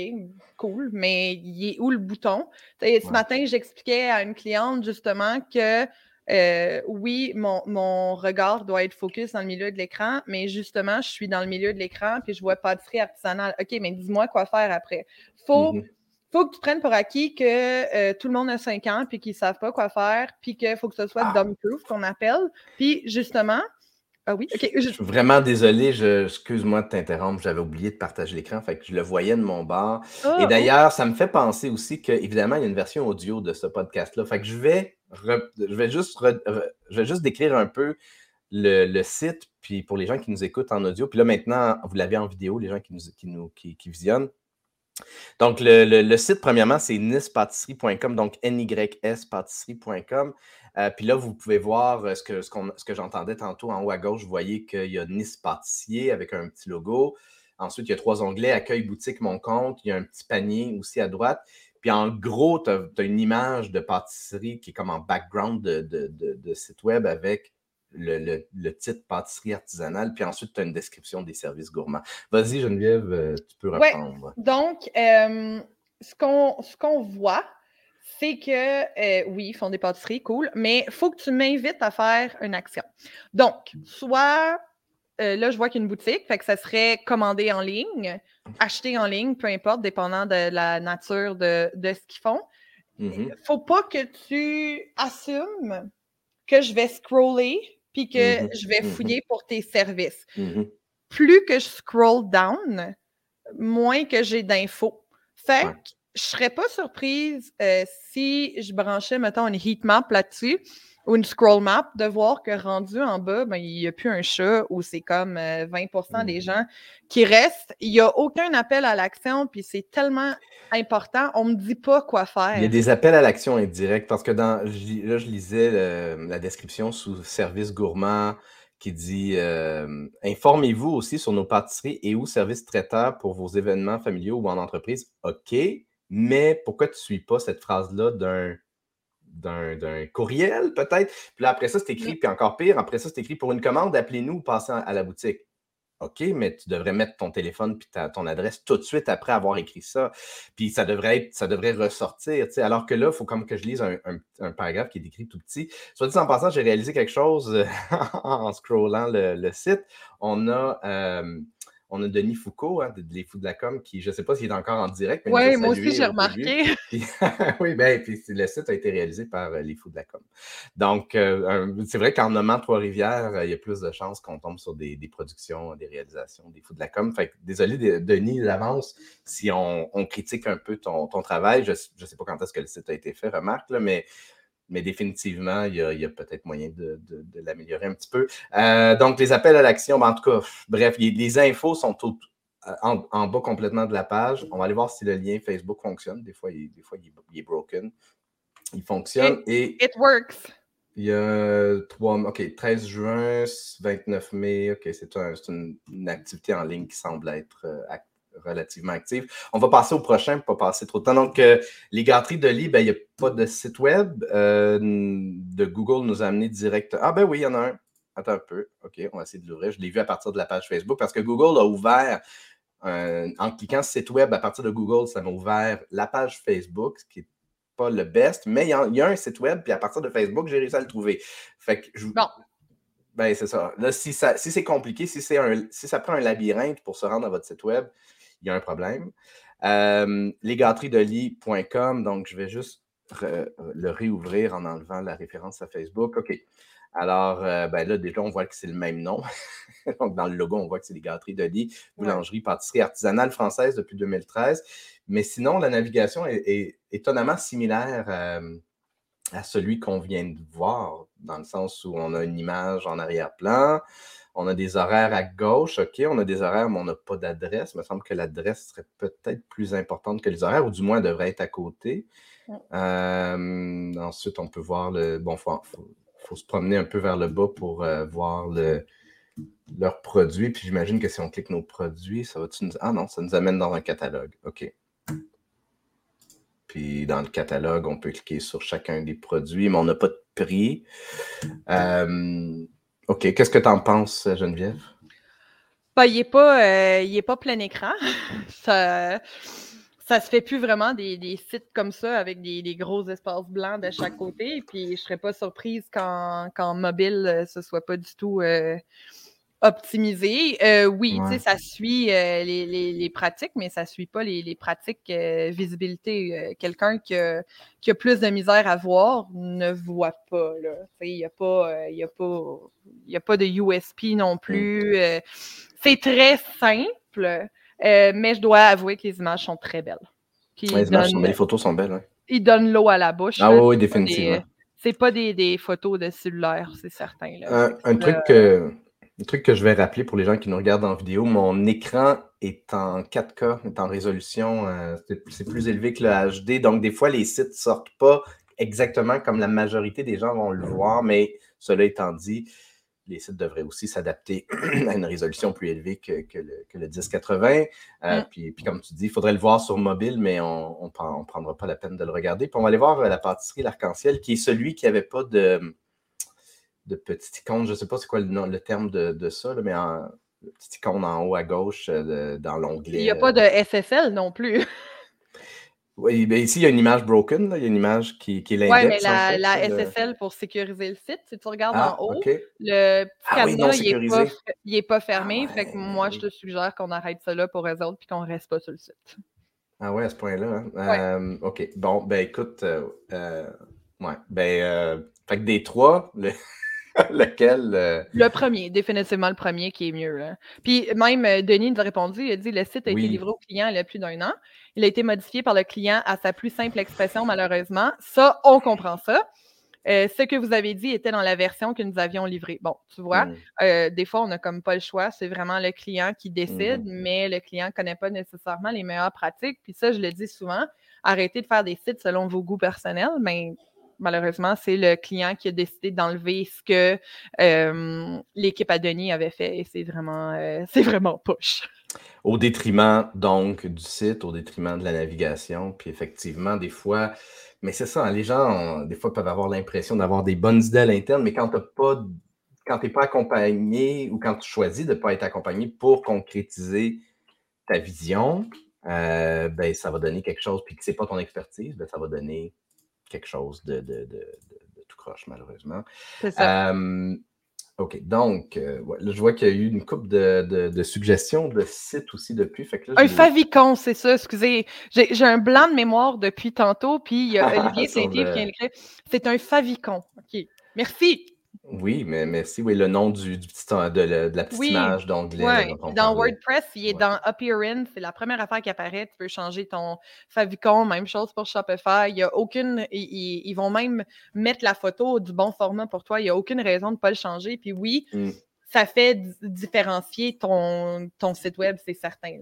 cool, mais il est où le bouton? ce matin, j'expliquais à une cliente justement que euh, oui, mon, mon, regard doit être focus dans le milieu de l'écran, mais justement, je suis dans le milieu de l'écran puis je vois pâtisserie artisanale. OK, mais dis-moi quoi faire après. Faut, mm-hmm. Faut que tu prennes pour acquis que euh, tout le monde a 5 ans puis qu'ils ne savent pas quoi faire, puis qu'il faut que ce soit ah. dumb-proof qu'on appelle. Puis justement, ah oui, ok. Je suis vraiment désolé, je, excuse-moi de t'interrompre, j'avais oublié de partager l'écran, fait que je le voyais de mon bord. Et ah, d'ailleurs, ça me fait penser aussi qu'évidemment, il y a une version audio de ce podcast-là. Fait que je vais, je vais, juste, je vais juste décrire un peu le, site, puis pour les gens qui nous écoutent en audio, puis là maintenant, vous l'avez en vidéo, les gens qui nous, qui nous qui, visionnent. Donc, le, site, premièrement, c'est nicepâtisserie.com, donc N-Y-S pâtisserie.com. Euh, puis là, vous pouvez voir euh, ce que, ce, ce que j'entendais tantôt en haut à gauche. Vous voyez qu'il y a Nice Pâtissier avec un petit logo. Ensuite, il y a trois onglets Accueil, boutique, mon compte. Il y a un petit panier aussi à droite. Puis en gros, tu as, une image de pâtisserie qui est comme en background de, site web avec le, titre pâtisserie artisanale. Puis ensuite, tu as une description des services gourmands. Vas-y, Geneviève, euh, tu peux reprendre. donc, ce qu'on voit, c'est que euh, oui, ils font des pâtisseries, cool, mais il faut que tu m'invites à faire une action. Donc, soit euh, là, je vois qu'il y a une boutique, fait que ça serait commander en ligne, acheter en ligne, peu importe, dépendant de la nature de, ce qu'ils font. Il mm-hmm. ne faut pas que tu assumes que je vais scroller puis que mm-hmm. je vais mm-hmm. fouiller pour tes services. Plus que je scroll down, moins que j'ai d'infos. Fait que je serais pas surprise euh, si je branchais, mettons, une heat map là-dessus ou une scroll map de voir que rendu en bas, ben, il n'y a plus un chat où c'est comme 20% euh, des mmh. gens qui restent. Il n'y a aucun appel à l'action, puis c'est tellement important. On ne me dit pas quoi faire. Il y a des appels à l'action indirects parce que dans, là, je lisais la description sous service gourmand qui dit euh, Informez-vous aussi sur nos pâtisseries et ou services traiteurs pour vos événements familiaux ou en entreprise. OK, mais pourquoi tu ne suis pas cette phrase-là d'un d'un courriel, peut-être. Puis là, après ça, c'est écrit, puis encore pire, après ça, c'est écrit pour une commande, appelez-nous ou passez à la boutique. OK, mais tu devrais mettre ton téléphone puis ton adresse tout de suite après avoir écrit ça. Puis ça devrait être, ça devrait ressortir. Alors que là, il faut comme que je lise un, paragraphe qui est écrit tout petit. Soit dit en passant, j'ai réalisé quelque chose en scrollant le, site. On a euh, on a Denis Foucault, hein, de, Les Fous de la Com, qui, je ne sais pas s'il est encore en direct. Oui, moi aussi, j'ai remarqué. oui, bien, puis le site a été réalisé par euh, Les Fous de la Com. Donc, euh, c'est vrai qu'en nommant Trois-Rivières, euh, il y a plus de chances qu'on tombe sur des, productions, des réalisations des Fous de la Com. Fait désolé, Denis, d'avance, si on, critique un peu ton, travail. Je ne sais pas quand est-ce que le site a été fait, remarque, mais mais définitivement, il y a, peut-être moyen de, l'améliorer un petit peu. Euh, donc, les appels à l'action, ben, en tout cas, bref, les, infos sont euh, en, bas complètement de la page. On va aller voir si le lien Facebook fonctionne. Des fois, il, des fois, il, est broken. Il fonctionne et. It works. Il y a 3, OK, 13 juin, 29 mai, OK, c'est une, activité en ligne qui semble être euh, relativement active. On va passer au prochain pour pas passer trop de temps. Donc, les gâteries de lit, ben, il n'y a pas de site web. de Google nous a amené direct. Ah ben oui, il y en a un. Attends un peu. OK, on va essayer de l'ouvrir. Je l'ai vu à partir de la page Facebook parce que Google a ouvert, en cliquant site web à partir de Google, ça m'a ouvert la page Facebook, ce qui n'est pas le best, mais il y, a, un site web, puis à partir de Facebook, j'ai réussi à le trouver. Fait que je... Bon. Ben, c'est ça. Là, si, ça, si c'est compliqué, si, un, si ça prend un labyrinthe pour se rendre à votre site web, il y a un problème. Euh, lesgâteriesdelit.com, donc je vais juste le réouvrir en enlevant la référence à Facebook. OK. Alors, euh, ben là, déjà, on voit que c'est le même nom. Donc, dans le logo, on voit que c'est les gâteries de lit, boulangerie, pâtisserie artisanale française depuis 2013. Mais sinon, la navigation est, étonnamment similaire euh, à celui qu'on vient de voir, dans le sens où on a une image en arrière-plan, on a des horaires à gauche, OK, on a des horaires, mais on n'a pas d'adresse. Il me semble que l'adresse serait peut-être plus importante que les horaires, ou du moins devrait être à côté. Euh, ensuite, on peut voir le. Bon, faut, faut se promener un peu vers le bas pour euh, voir le, leurs produits. Puis j'imagine que si on clique nos produits, ça va nous. Ah non, ça nous amène dans un catalogue. OK. Puis dans le catalogue, on peut cliquer sur chacun des produits, mais on n'a pas de prix. Euh, OK. Qu'est-ce que tu en penses, Geneviève? Ben, il n'est pas, euh, pas plein écran. ça, ça se fait plus vraiment des, sites comme ça avec des, gros espaces blancs de chaque côté. Puis je serais pas surprise qu'en mobile, euh, ce soit pas du tout euh, optimisé. Euh, oui, ça suit les, pratiques, mais ça suit pas les, pratiques visibilité. Quelqu'un qui, a plus de misère à voir ne voit pas. Il n'y a, pas, y a, pas, y a pas de USP non mm. plus. C'est très simple. Euh, mais je dois avouer que les images sont très belles. les, photos sont belles. Ils donnent l'eau à la bouche. Ah oui, définitivement. C'est pas des, photos de cellulaire, c'est certain. Un, truc que, truc que je vais rappeler pour les gens qui nous regardent en vidéo, mon écran est en 4K, est en résolution, euh, c'est plus élevé que le HD. Donc, des fois, les sites ne sortent pas exactement comme la majorité des gens vont le voir, mais cela étant dit, les sites devraient aussi s'adapter à une résolution plus élevée que, le, 1080. Euh, mm. puis, comme tu dis, il faudrait le voir sur mobile, mais on ne prendra pas la peine de le regarder. Puis on va aller voir la pâtisserie L'Arc-en-Ciel, qui est celui qui n'avait pas de, de petit icône. Je ne sais pas c'est quoi le, terme de, ça, mais en, le petit icône en haut à gauche euh, dans l'onglet. Il n'y a pas de SSL non plus. Oui, ben ici, il y a une image broken, il y a une image qui, qui est l'index. Oui, mais la, la SSL pour sécuriser le site, si tu regardes en ah, haut, le petit ah, cadenas, il n'est pas, fermé. Ah, fait que moi, je te suggère qu'on arrête ça là pour eux autres puis qu'on ne reste pas sur le site. Ah ouais, à ce point-là. Hein? Euh, OK. Bon, ben écoute, euh, euh, ouais. Ben, fait que des trois, le... lequel Le premier, définitivement le premier qui est mieux. Puis même Denis nous a répondu, il a dit le site a été livré au client il y a plus d'un an. Il a été modifié par le client à sa plus simple expression, malheureusement. Ça, on comprend ça. Euh, ce que vous avez dit était dans la version que nous avions livrée. Bon, tu vois, mm. euh, des fois, on n'a comme pas le choix. C'est vraiment le client qui décide, mm-hmm. mais le client ne connaît pas nécessairement les meilleures pratiques. Puis ça, je le dis souvent, arrêtez de faire des sites selon vos goûts personnels, mais malheureusement, c'est le client qui a décidé d'enlever ce que euh, l'équipe à Denis avait fait et c'est vraiment, push. Au détriment donc du site, au détriment de la navigation. Puis effectivement, des fois, mais c'est ça, hein, les gens, des fois, peuvent avoir l'impression d'avoir des bonnes idées à l'interne, mais quand tu pas quand tu n'es pas accompagné ou quand tu choisis de ne pas être accompagné pour concrétiser ta vision, euh, ben, ça va donner quelque chose, puis que ce n'est pas ton expertise, ben, ça va donner quelque chose de, tout croche, malheureusement. C'est ça. Euh, OK. Donc, euh, je vois qu'il y a eu une couple de, suggestions de sites aussi depuis. un favicon, c'est ça, excusez. J'ai un blanc de mémoire depuis tantôt, puis il y a Olivier Saint-Yves qui a écrit. C'est un favicon. OK. Merci. Oui, mais merci. Oui, le nom du, petit, de, la petite image d'onglet. Oui, dans WordPress, il est dans Appearance. C'est la première affaire qui apparaît. Tu peux changer ton favicon. Même chose pour Shopify. Il y a aucune. Ils, vont même mettre la photo du bon format pour toi. Il n'y a aucune raison de ne pas le changer. Puis oui, mm. ça fait différencier ton, ton site web, c'est certain.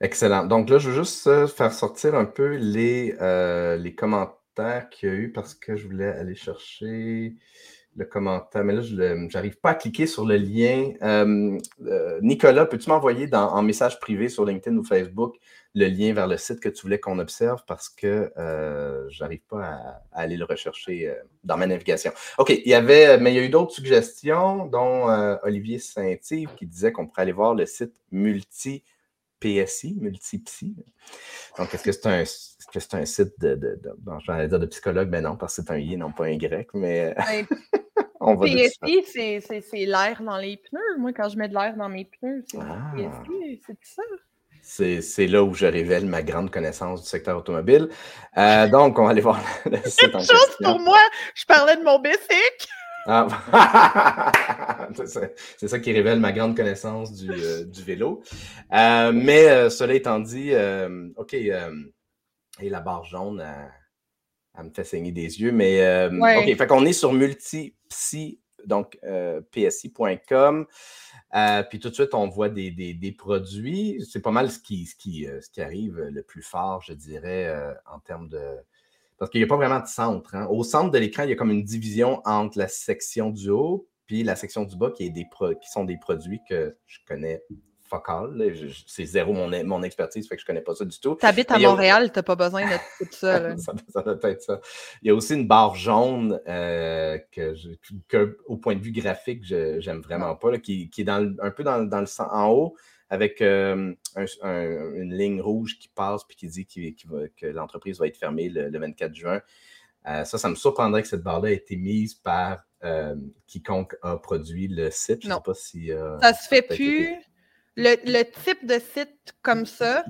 Excellent. Donc là, je veux juste euh, faire sortir un peu les, euh, les commentaires qu'il y a eu parce que je voulais aller chercher le commentaire, mais là, je n'arrive pas à cliquer sur le lien. Euh, euh, Nicolas, peux-tu m'envoyer en message privé sur LinkedIn ou Facebook le lien vers le site que tu voulais qu'on observe? Parce que euh, je n'arrive pas à, aller le rechercher dans ma navigation. OK, il y avait, mais il y a eu d'autres suggestions, dont Olivier Saint-Yves qui disait qu'on pourrait aller voir le site multi PSI, multipsy. Donc, est-ce que c'est un, est un, site de, de, de, dire de psychologue? Ben non, parce que c'est un I, non pas un Y, mais on va PSI, c'est l'air dans les pneus. Moi, quand je mets de l'air dans mes pneus, c'est ah. PSI, c'est ça. C'est là où je révèle ma grande connaissance du secteur automobile. Euh, donc, on va aller voir le site chose pour moi. Je parlais de mon basic. Ah. c'est ça, qui révèle ma grande connaissance du, euh, vélo. Euh, mais euh, cela étant dit, OK, et la barre jaune, elle, me fait saigner des yeux, mais OK, fait qu'on est sur multipsy, donc psi.com. puis tout de suite, on voit des, produits. C'est pas mal ce qui, ce, qui, ce qui arrive le plus fort, je dirais, en termes de, parce qu'il n'y a pas vraiment de centre. Hein. Au centre de l'écran, il y a comme une division entre la section du haut puis la section du bas qui, est des qui sont des produits que je connais focal. C'est zéro mon, mon expertise, fait que je ne connais pas ça du tout. Tu habites à Montréal, tu n'as pas besoin d'être tout seul. ça, ça, doit être ça. Il y a aussi une barre jaune euh, que, au point de vue graphique, je n'aime vraiment pas, qui, est dans, un peu dans, dans le en haut avec euh, une ligne rouge qui passe puis qui dit que l'entreprise va être fermée le, 24 juin. Euh, ça, ça me surprendrait que cette barre-là ait été mise par euh, quiconque a produit le site. Je ne sais pas si. ça se fait plus. Le, type de site comme ça,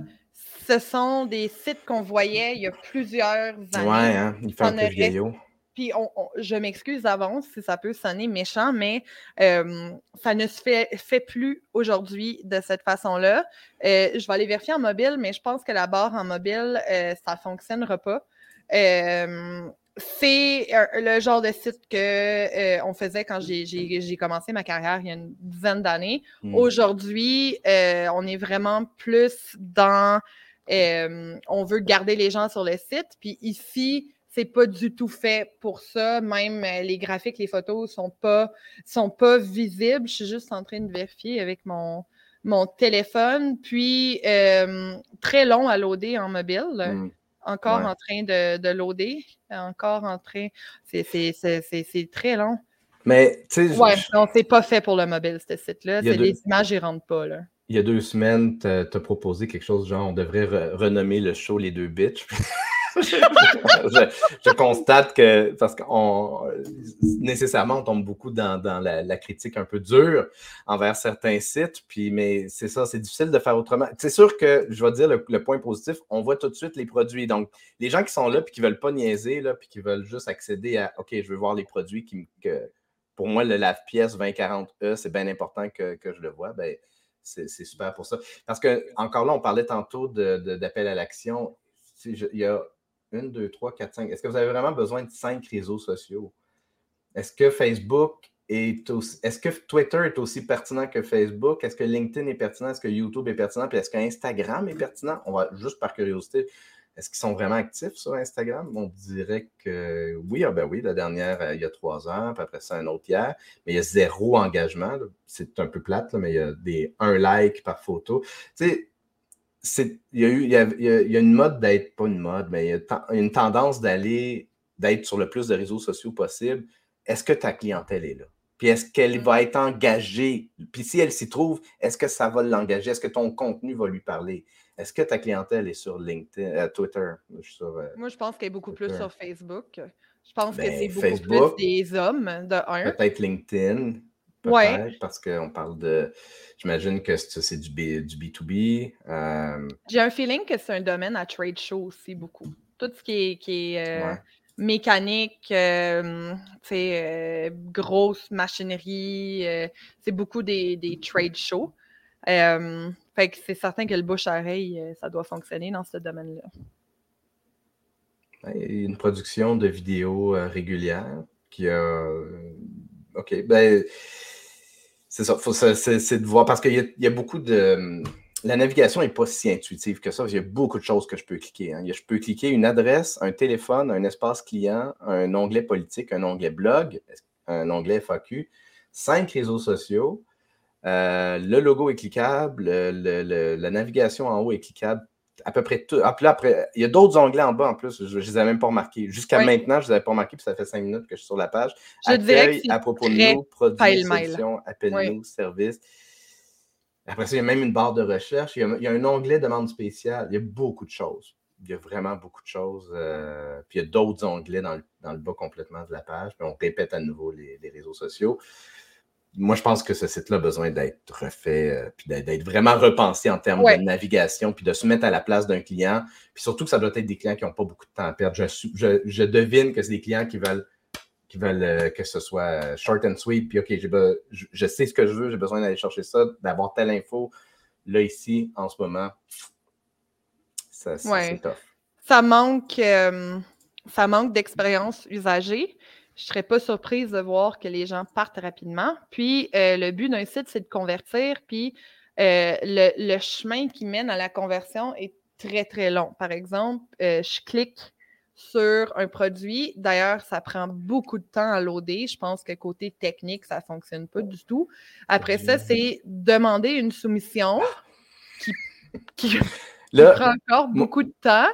ce sont des sites qu'on voyait il y a plusieurs années. Ouais, hein? il fait un peu vieillot. Puis je m'excuse d'avance si ça peut sonner méchant, mais ça ne se fait, fait plus aujourd'hui de cette façon-là. Euh, je vais aller vérifier en mobile, mais je pense que la barre en mobile, euh, ça ne fonctionnera pas. c'est le genre de site qu'on euh, on faisait quand j'ai commencé ma carrière il y a une dizaine d'années. Mmh. Aujourd'hui, on est vraiment plus dans on veut garder les gens sur le site. Puis ici, c'est pas du tout fait pour ça. Même euh, les graphiques, les photos sont pas, sont pas visibles. Je suis juste en train de vérifier avec mon, mon téléphone. Puis, euh, très long à loader en mobile. Hmm. Encore en train de, de, loader. Encore en train. C'est très long. Mais, tu sais. Ouais, non, c'est pas fait pour le mobile, ce site-là. C'est les images, ils rentrent pas, là. Il y a deux semaines, tu as, proposé quelque chose genre on devrait renommer le show Les Deux Bitches. je, constate que, parce qu'on nécessairement, on tombe beaucoup dans, la, critique un peu dure envers certains sites, puis, mais c'est ça, c'est difficile de faire autrement. C'est sûr que, je vais dire le, point positif, on voit tout de suite les produits. Donc, les gens qui sont là, puis qui ne veulent pas niaiser, là, puis qui veulent juste accéder à, OK, je veux voir les produits qui que, pour moi, le lave-pièce 2040E, c'est bien important que, je le vois. Ben, c'est super pour ça. Parce que, encore là, on parlait tantôt d'appel à l'action. Il y a une, deux, trois, quatre, cinq. Est-ce que vous avez vraiment besoin de cinq réseaux sociaux? Est-ce que Facebook est aussi. Est-ce que Twitter est aussi pertinent que Facebook? Est-ce que LinkedIn est pertinent? Est-ce que YouTube est pertinent? Puis est-ce qu'Instagram est pertinent? On va juste par curiosité. Est-ce qu'ils sont vraiment actifs sur Instagram? On dirait que oui, ah ben oui, la dernière, euh, il y a trois ans, puis après ça, un autre hier, mais il y a zéro engagement. C'est un peu plate, mais il y a des un like par photo. Tu sais, il y a eu il y a, une mode d'être, pas une mode, mais il y a une tendance d'aller, d'être sur le plus de réseaux sociaux possible. Est-ce que ta clientèle est là? Puis est-ce qu'elle va être engagée? Puis si elle s'y trouve, est-ce que ça va l'engager? Est-ce que ton contenu va lui parler? Est-ce que ta clientèle est sur LinkedIn, euh, Twitter? Euh, Moi, je pense qu'elle est beaucoup plus sur Facebook. Je pense que ben, c'est beaucoup plus des hommes, de un. Peut-être LinkedIn. Ouais. Parce qu'on parle de. J'imagine que c'est du, B, du B2B. Euh, J'ai un feeling que c'est un domaine à trade show aussi beaucoup. Tout ce qui est, qui est euh, mécanique, euh, grosse machinerie, c'est beaucoup des, des, trade shows. fait que c'est certain que le bouche-oreille, ça doit fonctionner dans ce domaine-là. Une production de vidéos régulière qui a. OK. Ben, c'est ça, c'est de voir, parce qu'il y, a beaucoup de... La navigation n'est pas si intuitive que ça. Il y a beaucoup de choses que je peux cliquer. Hein. Je peux cliquer une adresse, un téléphone, un espace client, un onglet politique, un onglet blog, un onglet FAQ, cinq réseaux sociaux, euh, le logo est cliquable, la navigation en haut est cliquable, à peu près tout. Ah, après, il y a d'autres onglets en bas en plus, je ne les ai même pas remarqués. Jusqu'à maintenant, je ne les avais pas remarqués, puis ça fait cinq minutes que je suis sur la page. Je Accueil, à propos de nous, produits, solutions, appelle-nous, services. Après ça, il y a même une barre de recherche. Il y, a, un onglet demande spéciale. Il y a beaucoup de choses. Il y a vraiment beaucoup de choses. Euh, puis il y a d'autres onglets dans le, bas complètement de la page. Puis on répète à nouveau les, réseaux sociaux. Moi, je pense que ce site-là a besoin d'être refait, euh, puis d'être vraiment repensé en termes de navigation, puis de se mettre à la place d'un client. Puis surtout que ça doit être des clients qui n'ont pas beaucoup de temps à perdre. Je, je devine que c'est des clients qui veulent qui veulent euh, que ce soit short and sweet, puis OK, je, je, sais ce que je veux, j'ai besoin d'aller chercher ça, d'avoir telle info. Là, ici, en ce moment, ça, c'est tough. Ça manque, euh, ça manque d'expérience usagée. Je ne serais pas surprise de voir que les gens partent rapidement. Puis, le but d'un site, c'est de convertir. Puis, le, le, chemin qui mène à la conversion est très, très long. Par exemple, je clique sur un produit. D'ailleurs, ça prend beaucoup de temps à loader. Je pense que côté technique, ça ne fonctionne pas du tout. Après ça, c'est demander une soumission qui, prend encore beaucoup de temps.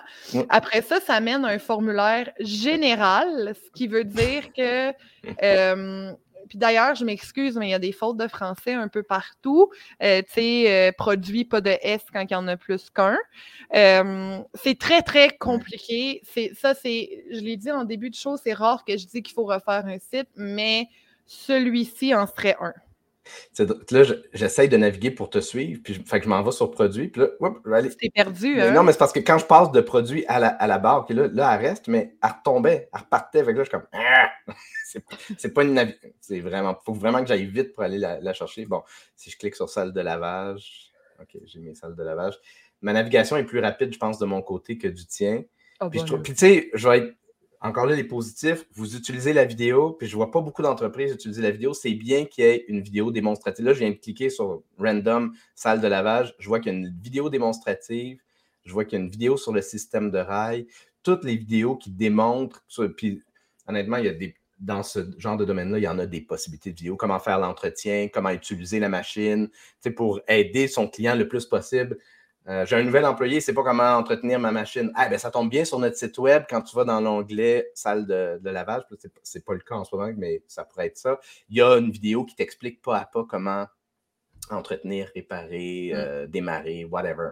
Après ça, ça mène un formulaire général, ce qui veut dire que euh, puis d'ailleurs, je m'excuse, mais il y a des fautes de français un peu partout. Euh, tu sais, euh, produit pas de S quand il y en a plus qu'un. Euh, c'est très, très compliqué. C'est, ça, c'est, je l'ai dit en début de show, c'est rare que je dis qu'il faut refaire un site, mais celui-ci en serait un. Là, j'essaye de naviguer pour te suivre, puis fait que je m'en vais sur produit, puis là, C'est perdu, hein? Non, mais c'est parce que quand je passe de produit à la, à la barre, là, là, elle reste, mais elle retombait, elle repartait, fait que là, je suis comme... Ah! c'est pas une navigation. C'est vraiment... faut vraiment que j'aille vite pour aller la, chercher. Bon, si je clique sur salle de lavage, OK, j'ai mes salles de lavage. Ma navigation est plus rapide, je pense, de mon côté que du tien. Oh, puis, tu sais, je vais être encore là, les positifs, vous utilisez la vidéo, puis je vois pas beaucoup d'entreprises utiliser la vidéo. C'est bien qu'il y ait une vidéo démonstrative. Là, je viens de cliquer sur random salle de lavage. Je vois qu'il y a une vidéo démonstrative. Je vois qu'il y a une vidéo sur le système de rail. Toutes les vidéos qui démontrent, puis honnêtement, il y a des, dans ce genre de domaine-là, il y en a des possibilités de vidéo. Comment faire l'entretien, comment utiliser la machine, pour aider son client le plus possible euh, j'ai un nouvel employé, c'est pas comment entretenir ma machine. Ah, ben, ça tombe bien sur notre site web quand tu vas dans l'onglet salle de, lavage. C'est pas le cas en ce moment, mais ça pourrait être ça. Il y a une vidéo qui t'explique pas à pas comment entretenir, réparer, mm. euh, démarrer, whatever.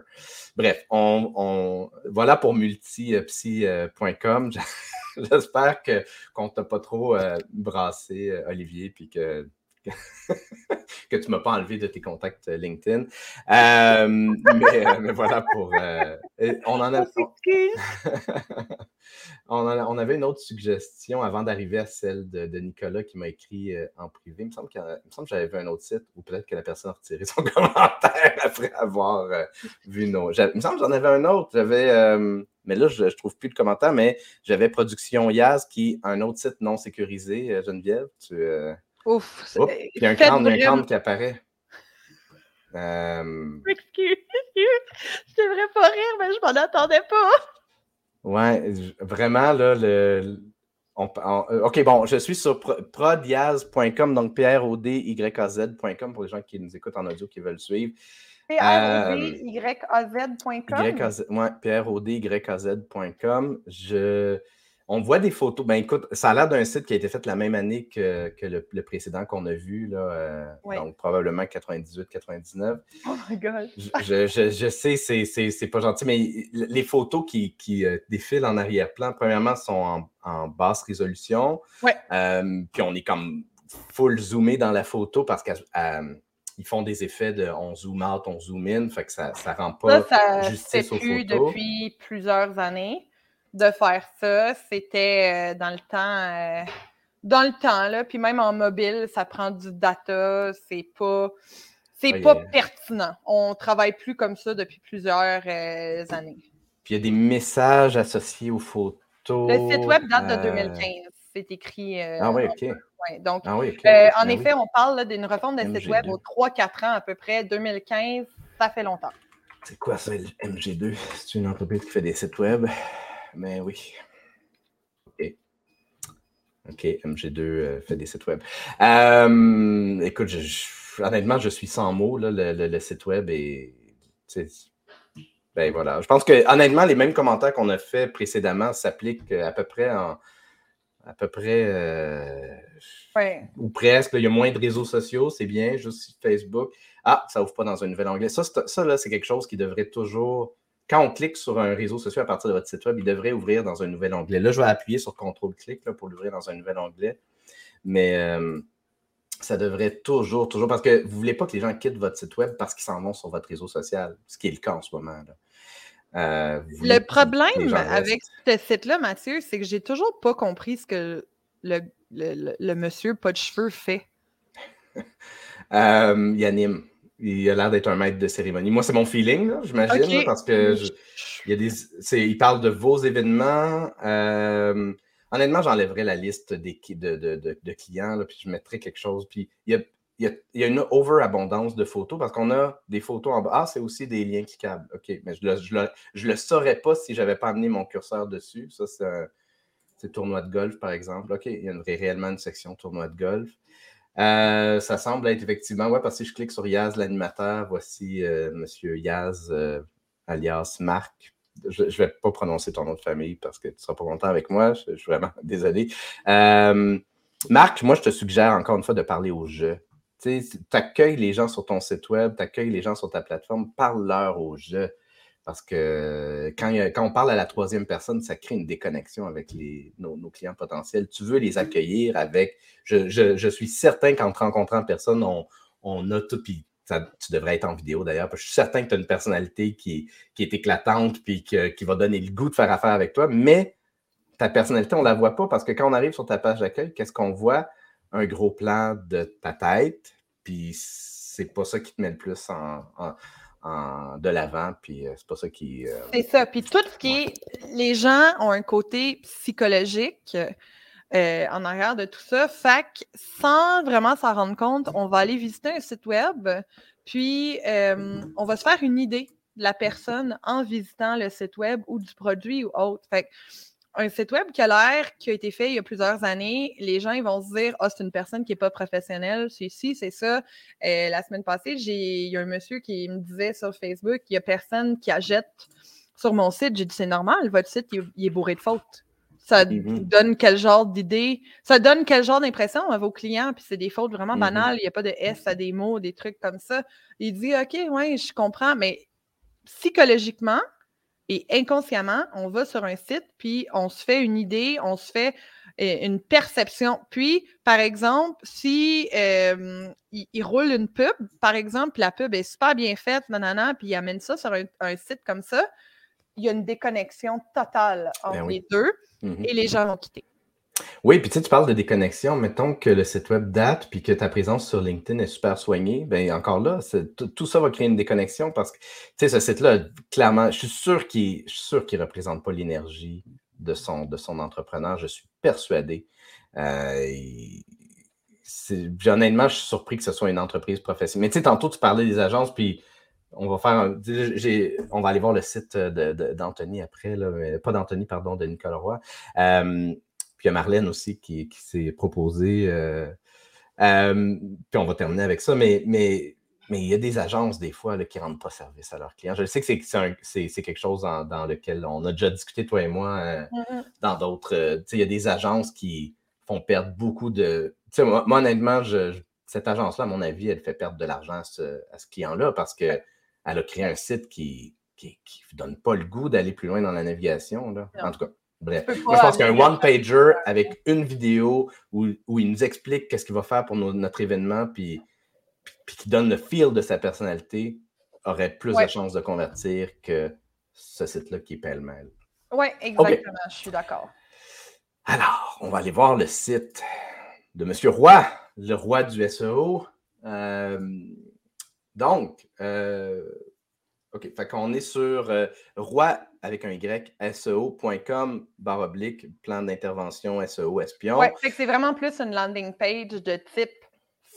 Bref, on, voilà pour multipsy.com. J'espère qu'on t'a pas trop euh, brassé, Olivier, puis que que tu ne m'as pas enlevé de tes contacts euh, LinkedIn. Euh, euh, mais, voilà pour. on en a. on, avait une autre suggestion avant d'arriver à celle de, Nicolas qui m'a écrit en privé. Il me semble, que j'avais vu un autre site ou peut-être que la personne a retiré son commentaire après avoir vu nos. Il me semble que j'en avais un autre. J'avais. mais là, je ne trouve plus de commentaire, mais j'avais Production Yaz qui un autre site non sécurisé, Geneviève. Tu, Ouf. il y a un crâne, qui apparaît. Euh... Excuse. je devrais pas rire, mais je m'en attendais pas. Ouais, vraiment, là, le. Euh, OK, bon, je suis sur prodiaz.com, donc p r o d y a z.com pour les gens qui nous écoutent en audio qui veulent suivre. p r o d y a z.com. Oui, p r o d y a z.com. Je on voit des photos. Ben écoute, ça a l'air d'un site qui a été fait la même année que, le, précédent qu'on a vu, là, euh, donc probablement 98-99. Oh my God! je, sais, c'est pas gentil, mais les photos qui, euh, défilent en arrière-plan, premièrement, sont en, basse résolution. Ouais. Euh, puis on est comme full zoomé dans la photo parce qu'ils font des effets de on zoom out, on zoom in, fait que ça ne rend pas ça, justice aux photos. depuis plusieurs années de faire ça. C'était euh, dans le temps. Euh, dans le temps, là, puis même en mobile, ça prend du data, c'est pas. C'est pas pertinent. On travaille plus comme ça depuis plusieurs euh, années. Puis il y a des messages associés aux photos. Le site web date de 2015. C'est écrit. ah oui, OK. donc, ah oui, en effet, on parle d'une refonte de site web aux 3-4 ans à peu près. 2015, ça fait longtemps. C'est quoi ça, le MG2? C'est une entreprise qui fait des sites web? Mais oui. OK. OK, MG2 fait des sites web. écoute, honnêtement, je suis sans mots. Là, le, site web et ben voilà. Je pense que honnêtement, les mêmes commentaires qu'on a fait précédemment s'appliquent à peu près en à peu près euh, ou presque. il y a moins de réseaux sociaux, c'est bien, juste Facebook. Ah, ça ouvre pas dans un nouvel onglet. Ça, ça là, c'est quelque chose qui devrait toujours. Quand on clique sur un réseau social à partir de votre site web, il devrait ouvrir dans un nouvel onglet. Là, je vais appuyer sur CTRL-clic pour l'ouvrir dans un nouvel onglet. Mais euh, ça devrait toujours, toujours, parce que vous ne voulez pas que les gens quittent votre site web parce qu'ils s'en vont sur votre réseau social, ce qui est le cas en ce moment. Là. Euh, le problème avec ce site-là, Mathieu, c'est que j'ai toujours pas compris ce que le, le, monsieur pas de cheveux fait. euh, il anime. Il a l'air d'être un maître de cérémonie. Moi, c'est mon feeling, j'imagine, parce que il, y a des, il parle de vos événements. Euh, honnêtement, j'enlèverais la liste des, de, de, de, clients, puis je mettrais quelque chose. Puis il y a il y, a, une overabondance de photos parce qu'on a des photos en bas. Ah, c'est aussi des liens cliquables. OK, mais je ne le, saurais pas si je n'avais pas amené mon curseur dessus. Ça, c'est tournoi de golf, par exemple. OK, il y a réellement une section tournoi de golf. Euh, ça semble être effectivement, ouais, parce que si je clique sur Yaz, l'animateur, voici euh, Monsieur Yaz, euh, alias Marc. Je ne vais pas prononcer ton nom de famille parce que tu ne seras pas content avec moi. Je, suis vraiment désolé. Marc, moi, je te suggère encore une fois de parler au jeu. Tu accueilles les gens sur ton site web, tu accueilles les gens sur ta plateforme, parle-leur au jeu. Parce que quand, quand, on parle à la troisième personne, ça crée une déconnexion avec les, nos, clients potentiels. Tu veux les accueillir avec. Je, suis certain qu'en te rencontrant personne, on, on a tout. Puis tu devrais être en vidéo d'ailleurs. Je suis certain que tu as une personnalité qui, qui est éclatante puis qui va donner le goût de faire affaire avec toi. Mais ta personnalité, on ne la voit pas parce que quand on arrive sur ta page d'accueil, qu'est-ce qu'on voit? un gros plan de ta tête, puis c'est pas ça qui te met le plus en, de l'avant, puis euh, c'est pas ça qui. Euh, c'est ça. Puis tout ce qui est. Les gens ont un côté psychologique euh, en arrière de tout ça. Fait que sans vraiment s'en rendre compte, on va aller visiter un site web, puis on va se faire une idée de la personne en visitant le site web ou du produit ou autre. Fait que un site web qui a l'air, qui a été fait il y a plusieurs années, les gens ils vont se dire Ah, oh, c'est une personne qui n'est pas professionnelle, c'est ci, c'est ça. Euh, la semaine passée, il y a un monsieur qui me disait sur Facebook il n'y a personne qui achète sur mon site. J'ai dit C'est normal, votre site il, est bourré de fautes. Ça mm-hmm. donne quel genre d'idée, ça donne quel genre d'impression à vos clients, puis c'est des fautes vraiment mm-hmm. banales, il n'y a pas de S à des mots, des trucs comme ça. Il dit OK, ouais, je comprends, mais psychologiquement, et inconsciemment, on va sur un site, puis on se fait une idée, on se fait euh, une perception. Puis, par exemple, si euh, il, roule une pub, par exemple, la pub est super bien faite, nanana, puis il amène ça sur un, site comme ça, il y a une déconnexion totale ben entre les deux mmh et les gens vont quitter. Oui, puis tu sais, tu parles de déconnexion. Mettons que le site web date puis que ta présence sur LinkedIn est super soignée. Bien, encore là, tout ça va créer une déconnexion parce que, tu sais, ce site-là, clairement, je suis sûr qu'il ne représente pas l'énergie de son, entrepreneur. Je suis persuadé. Euh, honnêtement, je suis surpris que ce soit une entreprise professionnelle. Mais tu sais, tantôt, tu parlais des agences, puis on va faire un, on va aller voir le site d'Anthony après, pas d'Anthony, pardon, de Nicolas Roy. Euh, puis il y a Marlène aussi qui, s'est proposée. Euh, euh, puis on va terminer avec ça, mais, mais, mais il y a des agences, des fois, qui ne rendent pas service à leurs clients. Je sais que c'est quelque chose dans, lequel on a déjà discuté, toi et moi, euh, mm-hmm. dans d'autres. il y a des agences qui font perdre beaucoup de. Moi, moi, honnêtement, cette agence-là, à mon avis, elle fait perdre de l'argent à ce, client-là parce qu'elle a créé un site qui ne donne pas le goût d'aller plus loin dans la navigation. Là. En tout cas. Bref, moi, je pense qu'un one-pager avec une vidéo où, il nous explique qu'est-ce qu'il va faire pour notre événement, puis, puis, qui donne le feel de sa personnalité, aurait plus de chances de convertir que ce site-là qui est pêle-mêle. Oui, exactement, je suis d'accord. Alors, on va aller voir le site de M. Roy, le roi du SEO. Euh, donc, euh, OK, fait qu'on est sur euh, roi avec un Y, SEO.com, barre oblique, plan d'intervention SEO espion. Oui, c'est vraiment plus une landing page de type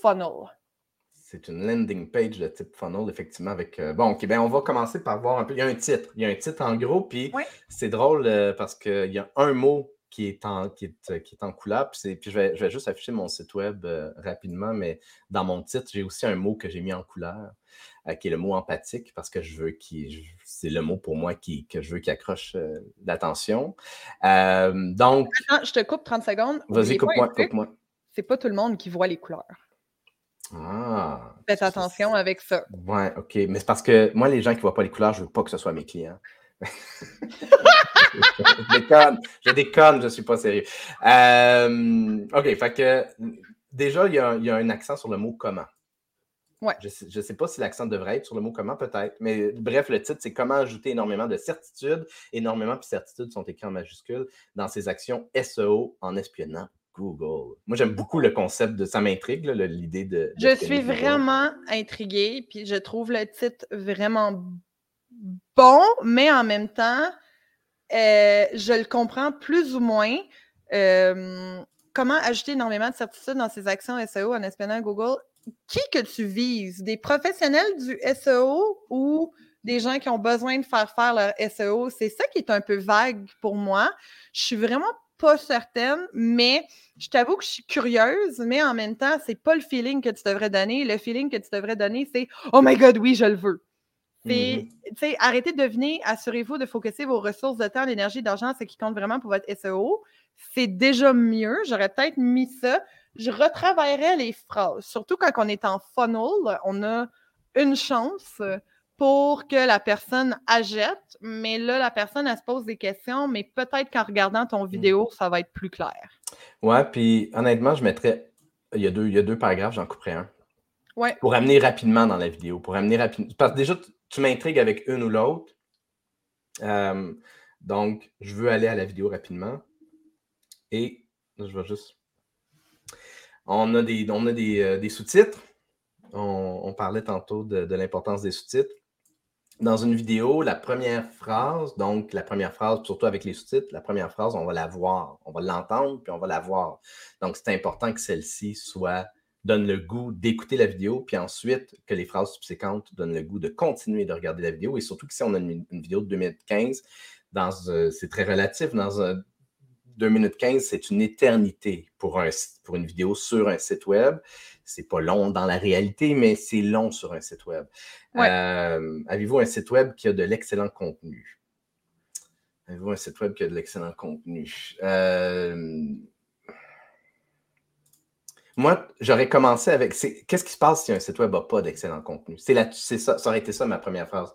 funnel. C'est une landing page de type funnel, effectivement, avec. Euh, bon, OK, ben on va commencer par voir un peu. Il y a un titre. Il y a un titre en gros, puis c'est drôle euh, parce qu'il y a un mot qui est en, qui est, qui est en couleur. Puis, puis je, vais, je, vais, juste afficher mon site web rapidement, mais dans mon titre, j'ai aussi un mot que j'ai mis en couleur, qui est le mot empathique, parce que je veux qu'il. C'est le mot pour moi qui, que je veux qu'il accroche l'attention. donc. Attends, je te coupe 30 secondes. Vas-y, coupe-moi, coupe-moi. C'est pas tout le monde qui voit les couleurs. Ah. Faites attention avec ça. Ouais, OK. Mais c'est parce que moi, les gens qui ne voient pas les couleurs, je ne veux pas que ce soit mes clients. je déconne, je déconne, je ne suis pas sérieux. Euh, OK, fait que déjà, il y, a, un accent sur le mot comment. Ouais. Je ne sais, pas si l'accent devrait être sur le mot comment, peut-être. Mais bref, le titre, c'est comment ajouter énormément de certitude. Énormément, puis certitude sont écrits en majuscules dans ses actions SEO en espionnant Google. Moi, j'aime beaucoup le concept de ça m'intrigue, l'idée de, Je suis vraiment intriguée, puis je trouve le titre vraiment bon, mais en même temps, euh, je le comprends plus ou moins. Euh, comment ajouter énormément de certitude dans ses actions SEO en espionnant Google? Qui que tu vises? Des professionnels du SEO ou des gens qui ont besoin de faire faire leur SEO? C'est ça qui est un peu vague pour moi. Je suis vraiment pas certaine, mais je t'avoue que je suis curieuse, mais en même temps, c'est pas le feeling que tu devrais donner. Le feeling que tu devrais donner, c'est Oh my God, oui, je le veux. C'est, mm-hmm. arrêtez de venir, assurez-vous de focuser vos ressources de temps, d'énergie, d'argent, ce qui compte vraiment pour votre SEO. C'est déjà mieux. J'aurais peut-être mis ça. Je retravaillerais les phrases. Surtout quand on est en funnel, on a une chance pour que la personne achète, mais là, la personne, elle se pose des questions, mais peut-être qu'en regardant ton mmh. vidéo, ça va être plus clair. Ouais, puis honnêtement, je mettrais. Il y a deux, il y a deux paragraphes, j'en couperai un. Ouais. Pour amener rapidement dans la vidéo. Pour amener rapidement. Parce que déjà, tu m'intrigues avec une ou l'autre. Euh, donc, je veux aller à la vidéo rapidement. Et je vais juste. On a des, euh, sous-titres. On, parlait tantôt de l'importance des sous-titres dans une vidéo, la première phrase, donc la première phrase, surtout avec les sous-titres, la première phrase, on va la voir, on va l'entendre, puis on va la voir. Donc, c'est important que celle-ci soit donne le goût d'écouter la vidéo, puis ensuite que les phrases subséquentes donnent le goût de continuer de regarder la vidéo. Et surtout que si on a une, vidéo de 2 minutes 15, euh, c'est très relatif. Dans un 2 minutes 15, c'est une éternité pour, un, pour une vidéo sur un site web c'est pas long dans la réalité, mais c'est long sur un site web. Euh, avez-vous un site web qui a de l'excellent contenu? Avez-vous un site web qui a de l'excellent contenu? Euh, moi, j'aurais commencé avec qu'est-ce qui se passe si un site web n'a pas d'excellent contenu? C'est ça, ça aurait été ça ma première phrase.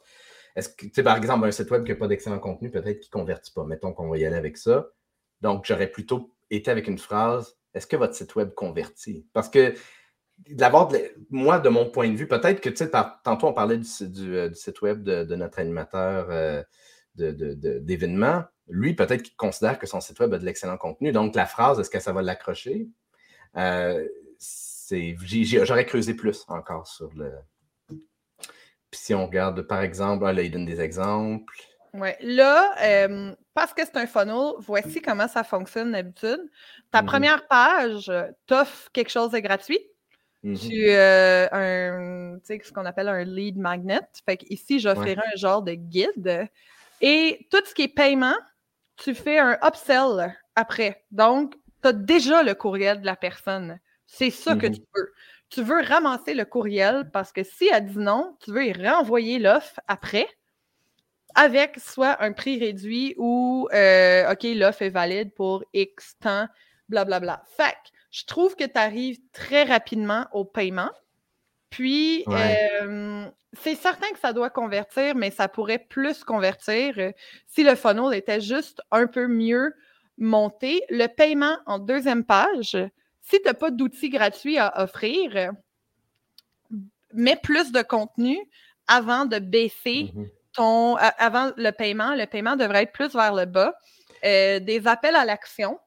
Est-ce que, tu sais, par exemple, un site web qui n'a pas d'excellent contenu, peut-être qu'il ne convertit pas. Mettons qu'on va y aller avec ça. Donc, j'aurais plutôt été avec une phrase est-ce que votre site web convertit? Parce que l'avoir, moi, de mon point de vue, peut-être que, tu sais, tantôt, on parlait du, euh, site web de, notre animateur euh, d'événements. Lui, peut-être qu'il considère que son site web a de l'excellent contenu. Donc, la phrase, est-ce que ça va l'accrocher? Euh, j'aurais creusé plus encore sur le. Puis si on regarde, par exemple, là, il donne des exemples. Oui. Là, parce que c'est un funnel, voici comment ça fonctionne d'habitude. Ta mm-hmm. première page t'offre quelque chose de gratuit. Tu Tu euh, un, tu sais, ce qu'on appelle un lead magnet. Fait ici, j'offrirai un genre de guide. Et tout ce qui est paiement, tu fais un upsell après. Donc, tu as déjà le courriel de la personne. C'est ça que mmh tu veux. Tu veux ramasser le courriel parce que si elle dit non, tu veux y renvoyer l'offre après avec soit un prix réduit ou euh, OK, l'offre est valide pour X temps, blablabla. Fait je trouve que tu arrives très rapidement au paiement. Puis, euh, c'est certain que ça doit convertir, mais ça pourrait plus convertir euh, si le funnel était juste un peu mieux monté. Le paiement en deuxième page, si tu n'as pas d'outils gratuits à offrir, mets plus de contenu avant de baisser mm-hmm. Ton. avant le paiement. Le paiement devrait être plus vers le bas. Euh, des appels à l'action.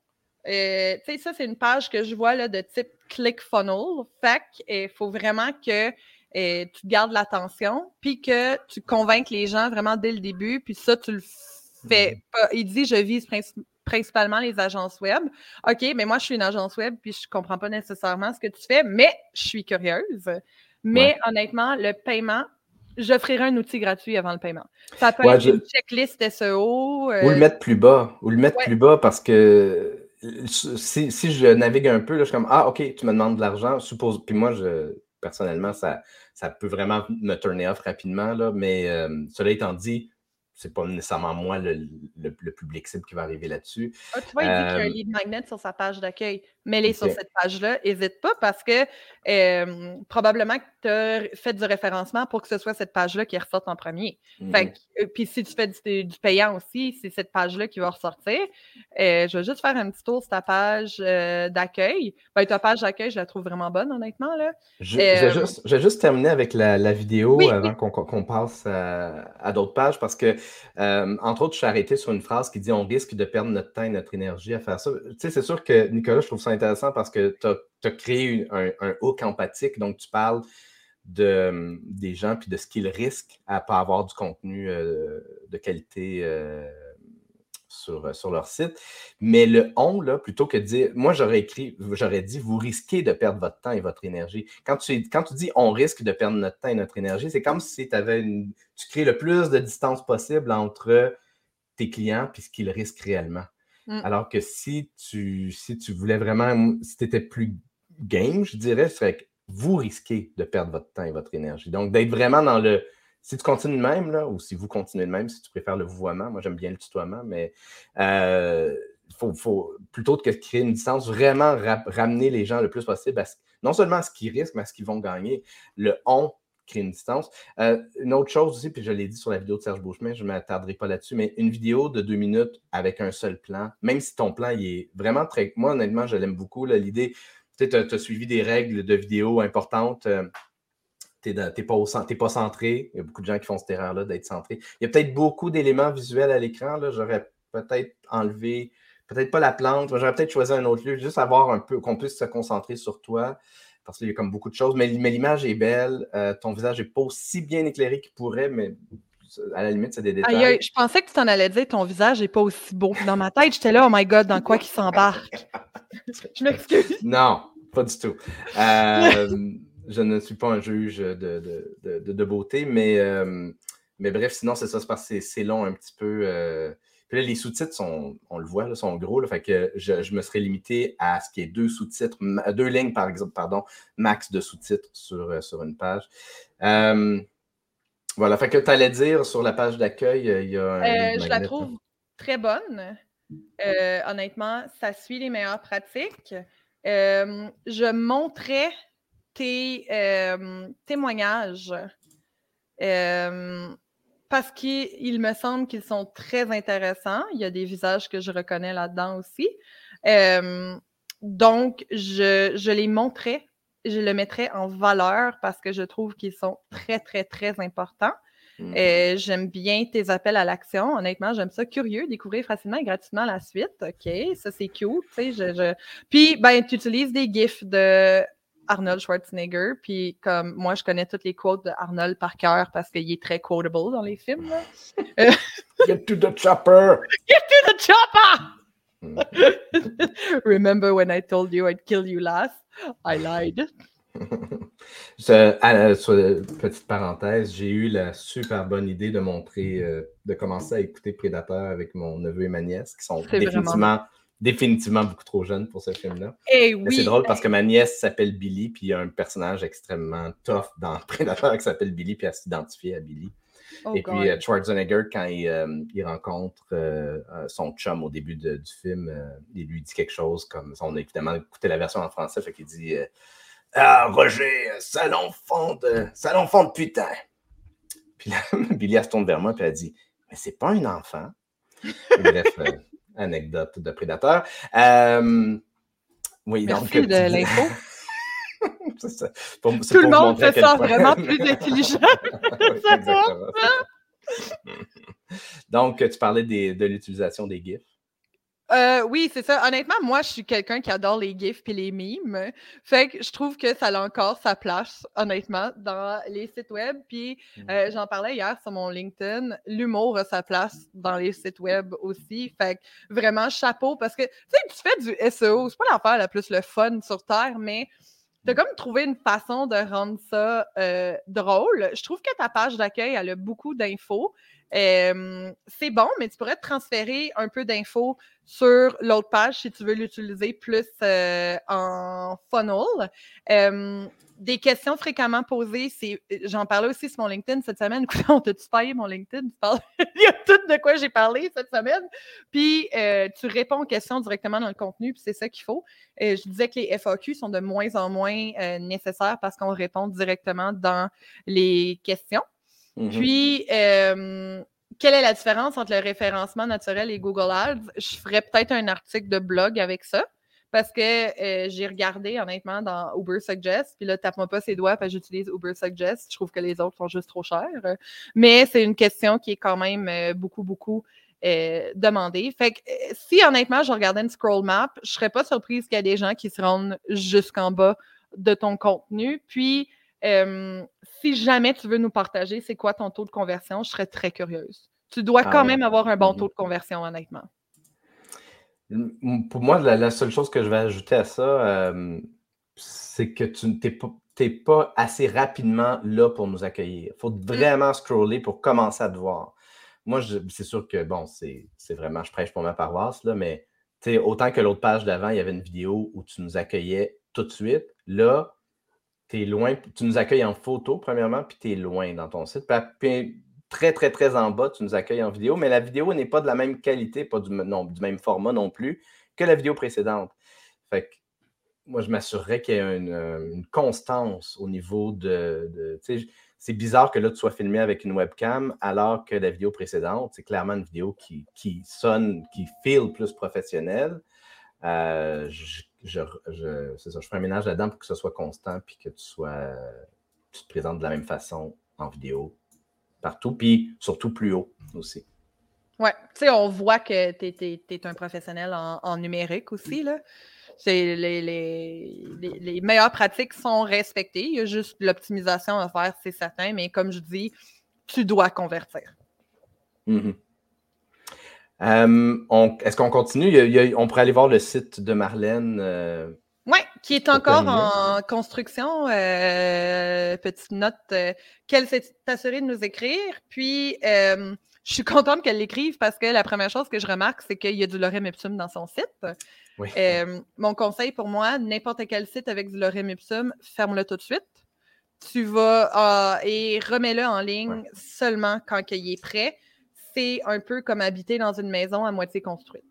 Euh, tu sais, ça, c'est une page que je vois là, de type ClickFunnels. Fait il faut vraiment que euh, tu gardes l'attention, puis que tu convainques les gens vraiment dès le début, puis ça, tu le fais mhm. Il dit, je vise principalement les agences web. OK, mais moi, je suis une agence web, puis je comprends pas nécessairement ce que tu fais, mais je suis curieuse. Mais honnêtement, le paiement, j'offrirai un outil gratuit avant le paiement. Ça peut être une checklist SEO. Ou le euh, mettre plus bas. Ou le mettre plus bas parce que si, je navigue un peu, là, je suis comme Ah, OK, tu me demandes de l'argent. Suppose. Puis moi, je, personnellement, ça, ça peut vraiment me tourner off rapidement. Là, mais euh, cela étant dit, c'est pas nécessairement moi le, public cible qui va arriver là-dessus. Ah, tu vois, il dit qu'il y a un euh, lead magnet sur sa page d'accueil. Mets-les sur cette page-là, n'hésite pas parce que probablement que tu as fait du référencement pour que ce soit cette page-là qui ressorte en premier. Mm-hmm. Euh, puis si tu fais du, payant aussi, c'est cette page-là qui va ressortir. Euh, je vais juste faire un petit tour sur ta page d'accueil. Ben, ta page d'accueil, je la trouve vraiment bonne, honnêtement. Là. Je, vais, juste, terminer avec la, vidéo avant qu'on passe à d'autres pages parce que euh, entre autres, je suis arrêté sur une phrase qui dit on risque de perdre notre temps et notre énergie à faire ça. Tu sais, c'est sûr que, Nicolas, je trouve ça intéressant parce que tu as, créé un, hook empathique, donc tu parles de, des gens puis de ce qu'ils risquent à ne pas avoir du contenu euh, de qualité. Euh, sur, sur leur site. Mais le on, là, plutôt que de dire, moi j'aurais écrit, j'aurais dit, vous risquez de perdre votre temps et votre énergie. Quand tu, quand tu dis on risque de perdre notre temps et notre énergie, c'est comme si avais une, tu crées le plus de distance possible entre tes clients et ce qu'ils risquent réellement. Mm. Alors que si tu, si tu voulais vraiment, si tu étais plus game, je dirais, ce serait que vous risquez de perdre votre temps et votre énergie. Donc, d'être vraiment dans le si tu continues de même, là, ou si vous continuez de même, si tu préfères le vouvoiement, moi j'aime bien le tutoiement, mais euh, faut, plutôt que de créer une distance, vraiment ramener les gens le plus possible, à non seulement à ce qu'ils risquent, mais à ce qu'ils vont gagner. Le on crée une distance. Euh, une autre chose aussi, puis je l'ai dit sur la vidéo de Serge Beauchemin, je ne m'attarderai pas là-dessus, mais une vidéo de deux minutes avec un seul plan, même si ton plan est vraiment très. Moi, honnêtement, je l'aime beaucoup. L'idée, tu as, suivi des règles de vidéo importantes. Euh, tu n'es pas, pas, centré. Il y a beaucoup de gens qui font cette erreur-là d'être centré. Il y a peut-être beaucoup d'éléments visuels à l'écran. J'aurais peut-être enlevé, peut-être pas la plante, j'aurais peut-être choisi un autre lieu, juste avoir un peu, qu'on puisse se concentrer sur toi. Parce qu'il y a comme beaucoup de choses. Mais, l'image est belle. Euh, ton visage n'est pas aussi bien éclairé qu'il pourrait, mais à la limite, c'est des détails. je pensais que tu t'en allais dire ton visage n'est pas aussi beau. Dans ma tête, j'étais là, oh my God, dans quoi qu'il s'embarque? je m'excuse. Non, pas du tout. Euh, je ne suis pas un juge de, beauté, mais, euh, mais bref, sinon, c'est ça, c'est parce que c'est long un petit peu. Euh. Puis là, les sous-titres, sont, on le voit, là, sont gros. Là, fait que je, me serais limité à ce qui est deux sous-titres, deux lignes, par exemple, pardon, max de sous-titres sur, euh, sur une page. voilà, fait que tu allais dire sur la page d'accueil, il y a un. je la trouve très bonne. honnêtement, ça suit les meilleures pratiques. je montrais tes euh, témoignages euh, parce qu'il me semble qu'ils sont très intéressants. Il y a des visages que je reconnais là-dedans aussi. Euh, donc, je, les montrais, je le mettrais en valeur parce que je trouve qu'ils sont très, très, très importants. Mm-hmm. j'aime bien tes appels à l'action. Honnêtement, j'aime ça. Curieux, découvrir facilement et gratuitement la suite. OK, ça c'est cute. Je, Puis, ben, tu utilises des GIFs de Arnold Schwarzenegger. Puis comme moi, je connais toutes les quotes de Arnold par cœur parce qu'il est très quotable dans les films. Get to the chopper! Get to the chopper! Hmm. Remember when I told you I'd kill you last? I lied. petite parenthèse, j'ai eu la super bonne idée de montrer, euh, de commencer à écouter Prédateur avec mon neveu et ma nièce, qui sont définitivement définitivement beaucoup trop jeune pour ce film-là. Eh c'est drôle parce que ma nièce s'appelle Billy, puis il y a un personnage extrêmement tough dans Predator qui s'appelle Billy, puis elle s'identifiait à Billy. Oh et puis euh, Schwarzenegger, quand il, euh, rencontre euh, son chum au début du film, il lui dit quelque chose comme on a évidemment écouté la version en français, fait qu'il dit Ah, Roger, salon fond de salon fond de putain. Puis là, Billy elle se tourne vers moi et elle dit Mais c'est pas un enfant. bref, anecdote de prédateur. Euh, oui, Merci donc, de l'info. Tout le monde fait ça vraiment plus intelligent. donc, tu parlais de l'utilisation des GIFs. Euh, oui, c'est ça. Honnêtement, moi, je suis quelqu'un qui adore les GIFs et les memes. Fait que je trouve que ça a encore sa place, honnêtement, dans les sites web. Puis mmh. euh, j'en parlais hier sur mon LinkedIn. L'humour a sa place dans les sites web aussi. Fait que vraiment chapeau parce que tu sais, tu fais du SEO, c'est pas l'affaire la plus le fun sur Terre, mais tu as comme trouvé une façon de rendre ça euh, drôle. Je trouve que ta page d'accueil, elle a beaucoup d'infos. c'est bon, mais tu pourrais te transférer un peu d'infos sur l'autre page si tu veux l'utiliser plus euh, en funnel des questions fréquemment posées, c'est. J'en parlais aussi sur mon LinkedIn cette semaine. Écoute, on t'a-tu payé mon LinkedIn? Il y a tout de quoi j'ai parlé cette semaine. Puis euh, tu réponds aux questions directement dans le contenu, puis c'est ça qu'il faut. Euh, je disais que les FAQ sont de moins en moins euh, nécessaires parce qu'on répond directement dans les questions. Mm-hmm. Puis quelle est la différence entre le référencement naturel et Google Ads? Je ferais peut-être un article de blog avec ça parce que euh, j'ai regardé honnêtement dans Uber Suggest, puis là, tape-moi pas ses doigts parce que j'utilise Uber Suggest. Je trouve que les autres sont juste trop chers. Mais c'est une question qui est quand même euh, beaucoup, beaucoup euh, demandée. Fait que si honnêtement, je regardais une scroll map, je serais pas surprise qu'il y ait des gens qui se rendent jusqu'en bas de ton contenu. Puis, si jamais tu veux nous partager c'est quoi ton taux de conversion, je serais très curieuse. Tu dois ah quand même avoir un bon mm-hmm. taux de conversion, honnêtement. Pour moi, la, seule chose que je vais ajouter à ça, euh, c'est que tu n'es pas, assez rapidement là pour nous accueillir. Il faut mm. vraiment scroller pour commencer à te voir. Moi, c'est sûr que, bon, c'est vraiment, je prêche pour ma paroisse, là, mais autant que l'autre page d'avant, il y avait une vidéo où tu nous accueillais tout de suite. Là, tu es loin, tu nous accueilles en photo, premièrement, puis tu es loin dans ton site. Puis, très, très, très en bas, tu nous accueilles en vidéo, mais la vidéo n'est pas de la même qualité, pas du, même format non plus que la vidéo précédente. Fait que moi, je m'assurerais qu'il y ait une, euh, constance au niveau de. c'est bizarre que là, tu sois filmé avec une webcam alors que la vidéo précédente, c'est clairement une vidéo qui, sonne, qui feel plus professionnel. Euh, je, ça, je fais un ménage là-dedans pour que ce soit constant puis que tu sois tu te présentes de la même façon en vidéo partout, puis surtout plus haut aussi. Oui, tu sais, on voit que tu es, un professionnel en, numérique aussi. Là. Les, les, les, meilleures pratiques sont respectées. Il y a juste l'optimisation à faire, c'est certain, mais comme je dis, tu dois convertir. Mm-hmm. Euh, est-ce qu'on continue? on pourrait aller voir le site de Marlène. Euh, qui est encore en construction. Euh, petite note euh, qu'elle s'est assurée de nous écrire. Puis, euh, je suis contente qu'elle l'écrive parce que la première chose que je remarque, c'est qu'il y a du lorem ipsum dans son site. mon conseil pour moi, n'importe quel site avec du lorem ipsum, ferme-le tout de suite. Tu vas et remets-le en ligne seulement quand il est prêt. C'est un peu comme habiter dans une maison à moitié construite.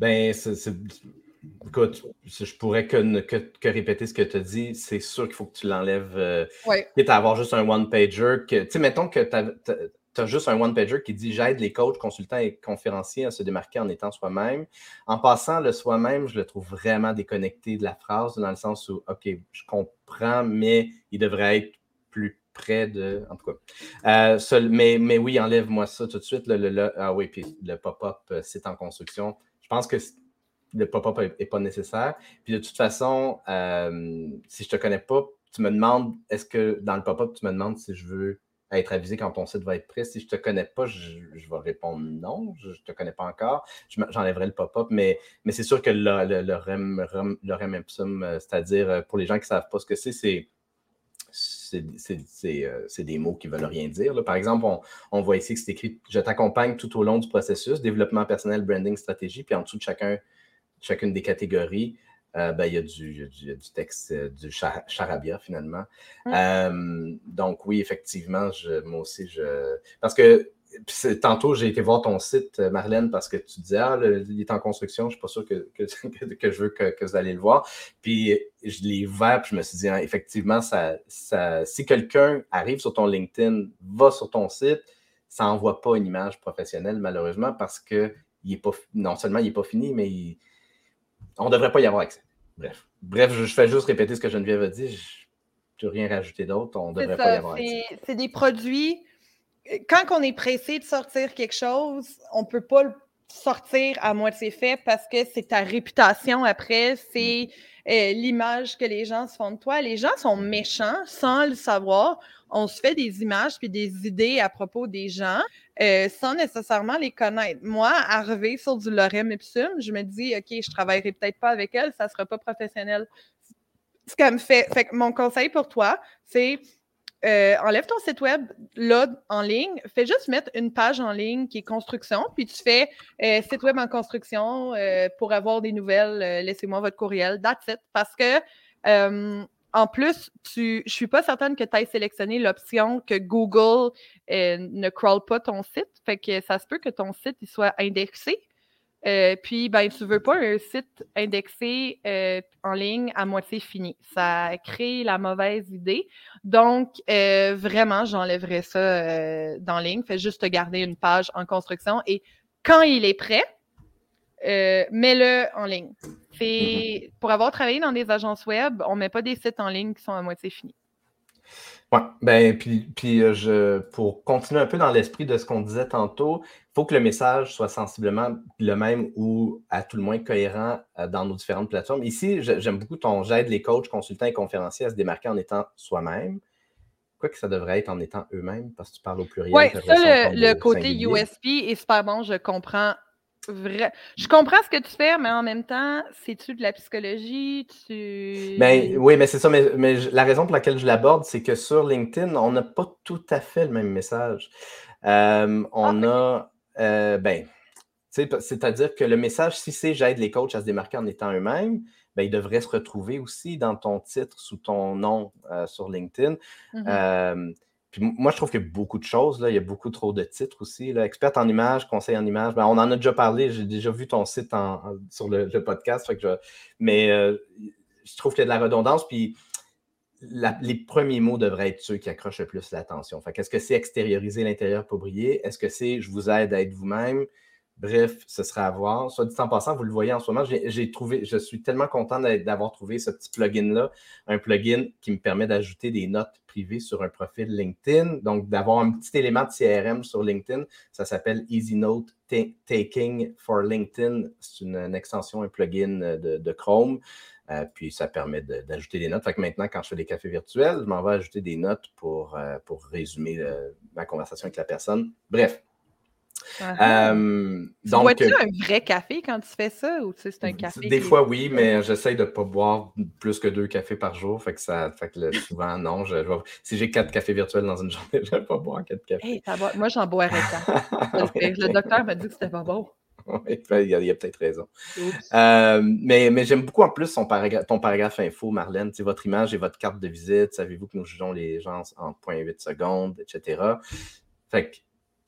Ben, c'est Écoute, je pourrais que, que, répéter ce que tu as dit. C'est sûr qu'il faut que tu l'enlèves. Euh, quitte à avoir juste un one-pager. Tu sais, mettons que tu as, juste un one-pager qui dit J'aide les coachs, consultants et conférenciers à se démarquer en étant soi-même. En passant, le soi-même, je le trouve vraiment déconnecté de la phrase, dans le sens où, OK, je comprends, mais il devrait être plus près de. En tout cas. Euh, mais, mais oui, enlève-moi ça tout de suite. Le, ah oui, puis le pop-up, euh, c'est en construction. Je pense que le pop-up n'est pas nécessaire. Puis de toute façon, euh, si je ne te connais pas, tu me demandes, est-ce que dans le pop-up, tu me demandes si je veux être avisé quand ton site va être prêt? Si je ne te connais pas, je, vais répondre non, je ne te connais pas encore. J'enlèverai le pop-up, mais, c'est sûr que le, le, REM, le REM Ipsum, euh, c'est-à-dire euh, pour les gens qui ne savent pas ce que c'est, c'est des mots qui ne veulent rien dire. Par exemple, on voit ici que c'est écrit Je t'accompagne tout au long du processus, développement personnel, branding, stratégie, puis en dessous de chacun chacune des catégories, euh, ben, il, y a du, texte, euh, du charabia finalement. Euh, donc oui, effectivement, je, moi aussi, je... Parce que tantôt, j'ai été voir ton site, Marlène, parce que tu disais, ah, il est en construction, je ne suis pas sûr que, que, je veux que, vous allez le voir. Puis je l'ai ouvert, puis je me suis dit, hein, effectivement, ça, ça, si quelqu'un arrive sur ton LinkedIn, va sur ton site, ça n'envoie pas une image professionnelle, malheureusement, parce que il est pas, non seulement il n'est pas fini, mais il, on ne devrait pas y avoir accès. Bref. Bref, je, fais juste répéter ce que Geneviève a dit. Je n'ai rien rajouter d'autre. On ne devrait pas y avoir accès. C'est des produits. Quand on est pressé de sortir quelque chose, on ne peut pas le sortir à moitié fait parce que c'est ta réputation après, c'est mm. euh, l'image que les gens se font de toi. Les gens sont méchants sans le savoir. On se fait des images puis des idées à propos des gens. Euh, sans nécessairement les connaître. Moi, arriver sur du lorem ipsum, je me dis, OK, je travaillerai peut-être pas avec elle, ça ne sera pas professionnel. ce qu'elle me fait, fait mon conseil pour toi, c'est euh, enlève ton site web là en ligne, fais juste mettre une page en ligne qui est construction, puis tu fais euh, site web en construction pour avoir des nouvelles, laissez-moi votre courriel, that's it. Parce que en plus, tu, je suis pas certaine que tu aies sélectionné l'option que Google ne crawl pas ton site. Fait que ça se peut que ton site il soit indexé. Euh, puis, ben, tu veux pas un site indexé euh, en ligne à moitié fini. Ça crée la mauvaise idée. Donc, euh, vraiment, j'enlèverais ça dans ligne. Fais juste garder une page en construction et quand il est prêt, mets-le en ligne. Pour avoir travaillé dans des agences web, on ne met pas des sites en ligne qui sont à moitié finis. Oui, ben, puis, puis euh, je, pour continuer un peu dans l'esprit de ce qu'on disait tantôt, il faut que le message soit sensiblement le même ou à tout le moins cohérent euh, dans nos différentes plateformes. Ici, j'aime beaucoup ton j'aide les coachs, consultants et conférenciers à se démarquer en étant soi-même. Quoi que ça devrait être en étant eux-mêmes, parce que tu parles au pluriel. Oui, ça, le, côté USP est super bon, je comprends Vrai. Je comprends ce que tu fais, mais en même temps, c'est-tu de la psychologie? Tu... Ben, oui, mais c'est ça. Mais, la raison pour laquelle je l'aborde, c'est que sur LinkedIn, on n'a pas tout à fait le même message. Euh, on ah, a, euh, ben, c'est-à-dire que le message, si c'est j'aide les coachs à se démarquer en étant eux-mêmes, ben, il devrait se retrouver aussi dans ton titre, sous ton nom euh, sur LinkedIn. Mm-hmm moi, je trouve qu'il y a beaucoup de choses. Là. Il y a beaucoup trop de titres aussi. Experte en images, conseil en images. Ben, on en a déjà parlé. J'ai déjà vu ton site sur le, podcast. Mais euh, je trouve qu'il y a de la redondance. Puis les premiers mots devraient être ceux qui accrochent le plus l'attention. Est-ce que c'est extérioriser l'intérieur pour briller? Est-ce que c'est je vous aide à être vous-même? Bref, ce sera à voir. Soit dit en passant, vous le voyez en ce moment, j'ai trouvé, je suis tellement content d'avoir trouvé ce petit plugin-là, un plugin qui me permet d'ajouter des notes privées sur un profil LinkedIn. Donc, d'avoir un petit élément de CRM sur LinkedIn. Ça s'appelle Easy Note Taking for LinkedIn. C'est une, extension, un plugin de, Chrome. Euh, puis ça permet d'ajouter des notes. Fait maintenant, quand je fais des cafés virtuels, je m'en vais ajouter des notes pour, euh, résumer euh, ma conversation avec la personne. Bref, Uh Bois-tu un vrai café quand tu fais ça ou c'est un café? Des fois, oui, mais j'essaye de ne pas boire plus que deux cafés par jour. Fait que ça fait que souvent, non. Je, si j'ai quatre cafés virtuels dans une journée, je ne vais pas boire quatre cafés. moi, j'en boirais quatre. le docteur m'a dit que c'était pas bon. Oui, ben, il y a, peut-être raison. Euh, mais, mais j'aime beaucoup en plus ton paragraphe info, Marlène. Votre image et votre carte de visite. Savez-vous que nous jugeons les gens en 0.8 secondes, etc. Fait que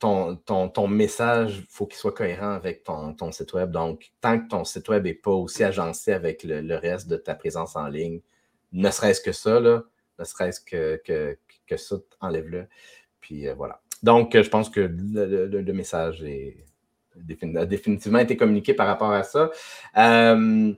ton, ton, message, il faut qu'il soit cohérent avec ton, site web. Donc, tant que ton site web n'est pas aussi agencé avec le, reste de ta présence en ligne, ne serait-ce que ça, là, ne serait-ce que, que, ça, enlève-le. Puis euh, voilà. Donc, je pense que le, message est, a définitivement été communiqué par rapport à ça. Euh,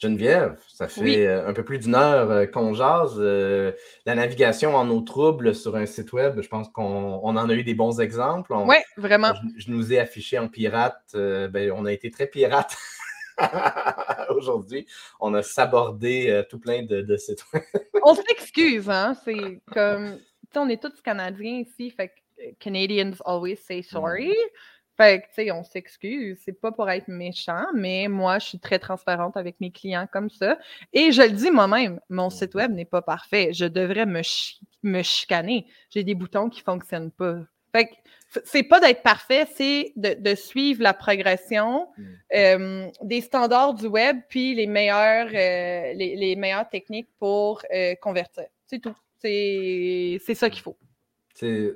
Geneviève, ça fait euh, un peu plus d'une heure euh, qu'on jase. Euh, la navigation en eau trouble sur un site web, je pense qu'on en a eu des bons exemples. Oui, vraiment. Je, nous ai affiché en pirate. Ben, on a été très pirate aujourd'hui. On a sabordé tout plein de, sites web. on s'excuse, hein? C'est comme. on est tous Canadiens ici, fait que Canadians always say sorry. Mm. Fait que, tu sais, on s'excuse. C'est pas pour être méchant, mais moi, je suis très transparente avec mes clients comme ça. Et je le dis moi-même, mon site web n'est pas parfait. Je devrais me, me chicaner. J'ai des boutons qui fonctionnent pas. Fait que, c'est pas d'être parfait, c'est de, suivre la progression mm. euh, des standards du web, puis les meilleures, euh, les, meilleures techniques pour euh, convertir. C'est tout. C'est ça qu'il faut. C'est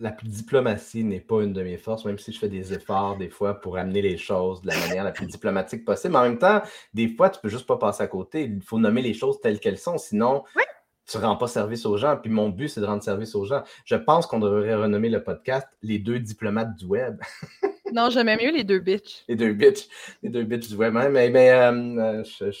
la diplomatie n'est pas une de mes forces, même si je fais des efforts des fois pour amener les choses de la manière la plus diplomatique possible. Mais en même temps, des fois, tu peux juste pas passer à côté. Il faut nommer les choses telles qu'elles sont, sinon tu ne rends pas service aux gens. Puis mon but, c'est de rendre service aux gens. Je pense qu'on devrait renommer le podcast Les deux diplomates du web. non, j'aimais mieux les deux bitches. Les deux bitches. Les deux bitches du web. Hein. Mais, mais euh, euh,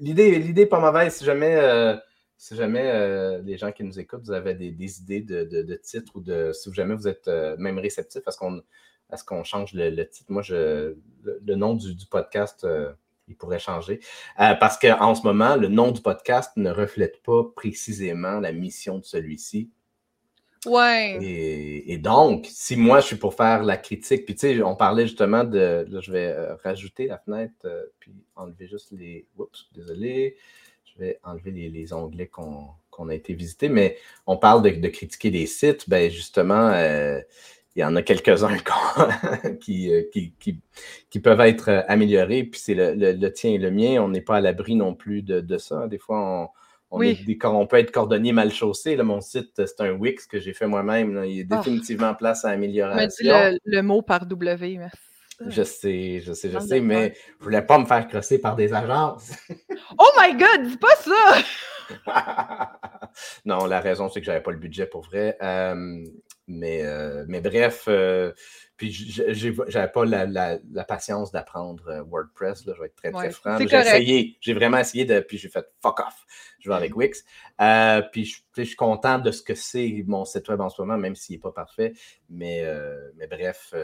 l'idée n'est pas mauvaise. Si jamais. Euh, si jamais euh, les gens qui nous écoutent, vous avez des, idées de, titres ou de si jamais vous êtes euh, même réceptif à ce qu'on change le, titre, moi, je, le, nom du, podcast, euh, il pourrait changer. parce qu'en ce moment, le nom du podcast ne reflète pas précisément la mission de celui-ci. Ouais. Et, donc, si moi je suis pour faire la critique, puis tu sais, on parlait justement de. Là, je vais rajouter la fenêtre, puis enlever juste les. Oups, désolé. Vais enlever les, onglets qu'on a été visités, mais on parle de, critiquer des sites. Ben justement, il y en a quelques-uns qui, qui, peuvent être améliorés, puis c'est le, tien et le mien. On n'est pas à l'abri non plus de, ça. Des fois, on, on, on, peut être cordonnier mal chaussé. mon site, c'est un Wix que j'ai fait moi-même. Il est ah. définitivement place à amélioration. Le, le, mot par W, merci. Je sais, je sais, je sais, mais je voulais pas me faire crosser par des agences. oh my God, dis pas ça! non, la raison, c'est que j'avais pas le budget pour vrai. Euh, mais, euh, mais bref, euh, puis j'avais pas la, patience d'apprendre WordPress. Là, je vais être très, très franc. J'ai essayé, j'ai vraiment essayé de. Puis j'ai fait fuck off. Je vais avec Wix. puis je, suis content de ce que c'est mon site web en ce moment, même s'il n'est pas parfait. Mais, mais bref,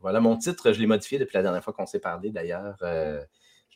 voilà, mon titre, je l'ai modifié depuis la dernière fois qu'on s'est parlé d'ailleurs.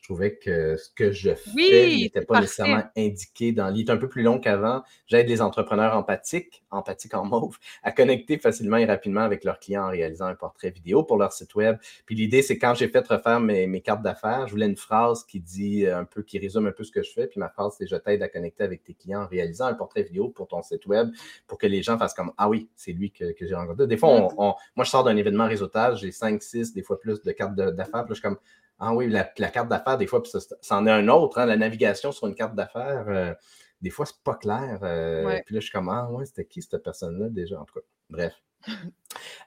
Euh, je trouvais que ce que je fais n'était pas nécessairement indiqué dans l'île. un peu plus long qu'avant. J'aide les entrepreneurs empathiques, empathiques en mauve, à connecter facilement et rapidement avec leurs clients en réalisant un portrait vidéo pour leur site web. Puis l'idée, c'est quand j'ai fait refaire mes, cartes d'affaires, je voulais une phrase qui dit un peu, qui résume un peu ce que je fais. Puis ma phrase, c'est je t'aide à connecter avec tes clients en réalisant un portrait vidéo pour ton site web pour que les gens fassent comme Ah oui, c'est lui que, j'ai rencontré. Des fois, moi, je sors d'un événement réseautage, j'ai 5, 6, des fois plus de cartes d'affaires. Puis je suis comme ah oui, la, carte d'affaires, des fois, ça, en est un autre. Hein, la navigation sur une carte d'affaires, euh, des fois, c'est pas clair. Euh, puis là, je suis comme, ah ouais, c'était qui cette personne-là déjà? En tout cas, bref.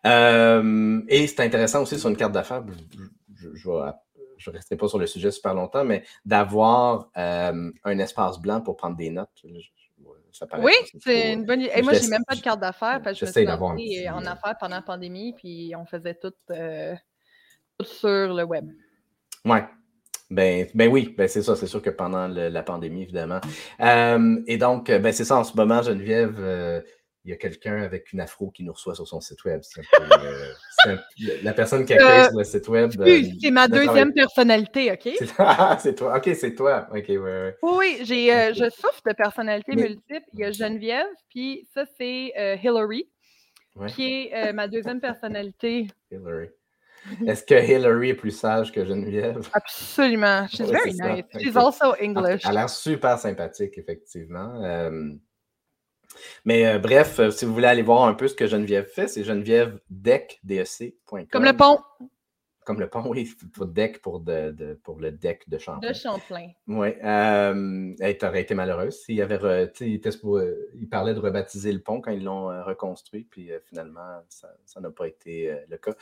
Euh, et c'est intéressant aussi sur une carte d'affaires, je ne resterai pas sur le sujet super longtemps, mais d'avoir un espace blanc pour prendre des notes. oui, c'est une bonne idée. Et moi, j'ai même pas de carte d'affaires parce que je me suis en affaires pendant la pandémie, puis on faisait tout sur le web. Oui. Ben, ben oui, ben c'est ça, c'est sûr que pendant la pandémie, évidemment. Euh, et donc, ben c'est ça, en ce moment, Geneviève, euh, il y a quelqu'un avec une afro qui nous reçoit sur son site web. C'est euh, la personne qui accueille sur le site web. c'est ma deuxième personnalité, OK? c'est toi, OK, c'est toi. OK, ouais, Oui, j'ai, je souffre de personnalités multiples. Il y a Geneviève, puis ça, c'est Hillary, qui est ma deuxième personnalité. Hillary. Est-ce que Hillary est plus sage que Geneviève? Absolument. She's very nice. She's also English. Elle a l'air super sympathique, effectivement. Euh, mais euh, bref, euh, si vous voulez aller voir un peu ce que Geneviève fait, c'est Geneviève Comme le pont. Comme le pont, oui, pour deck pour, de, pour le deck de Champlain. De Champlain. Oui. Euh, elle aurait été malheureuse. Il, avait, il, il, parlait de rebaptiser le pont quand ils l'ont reconstruit, puis finalement, ça n'a pas été le cas.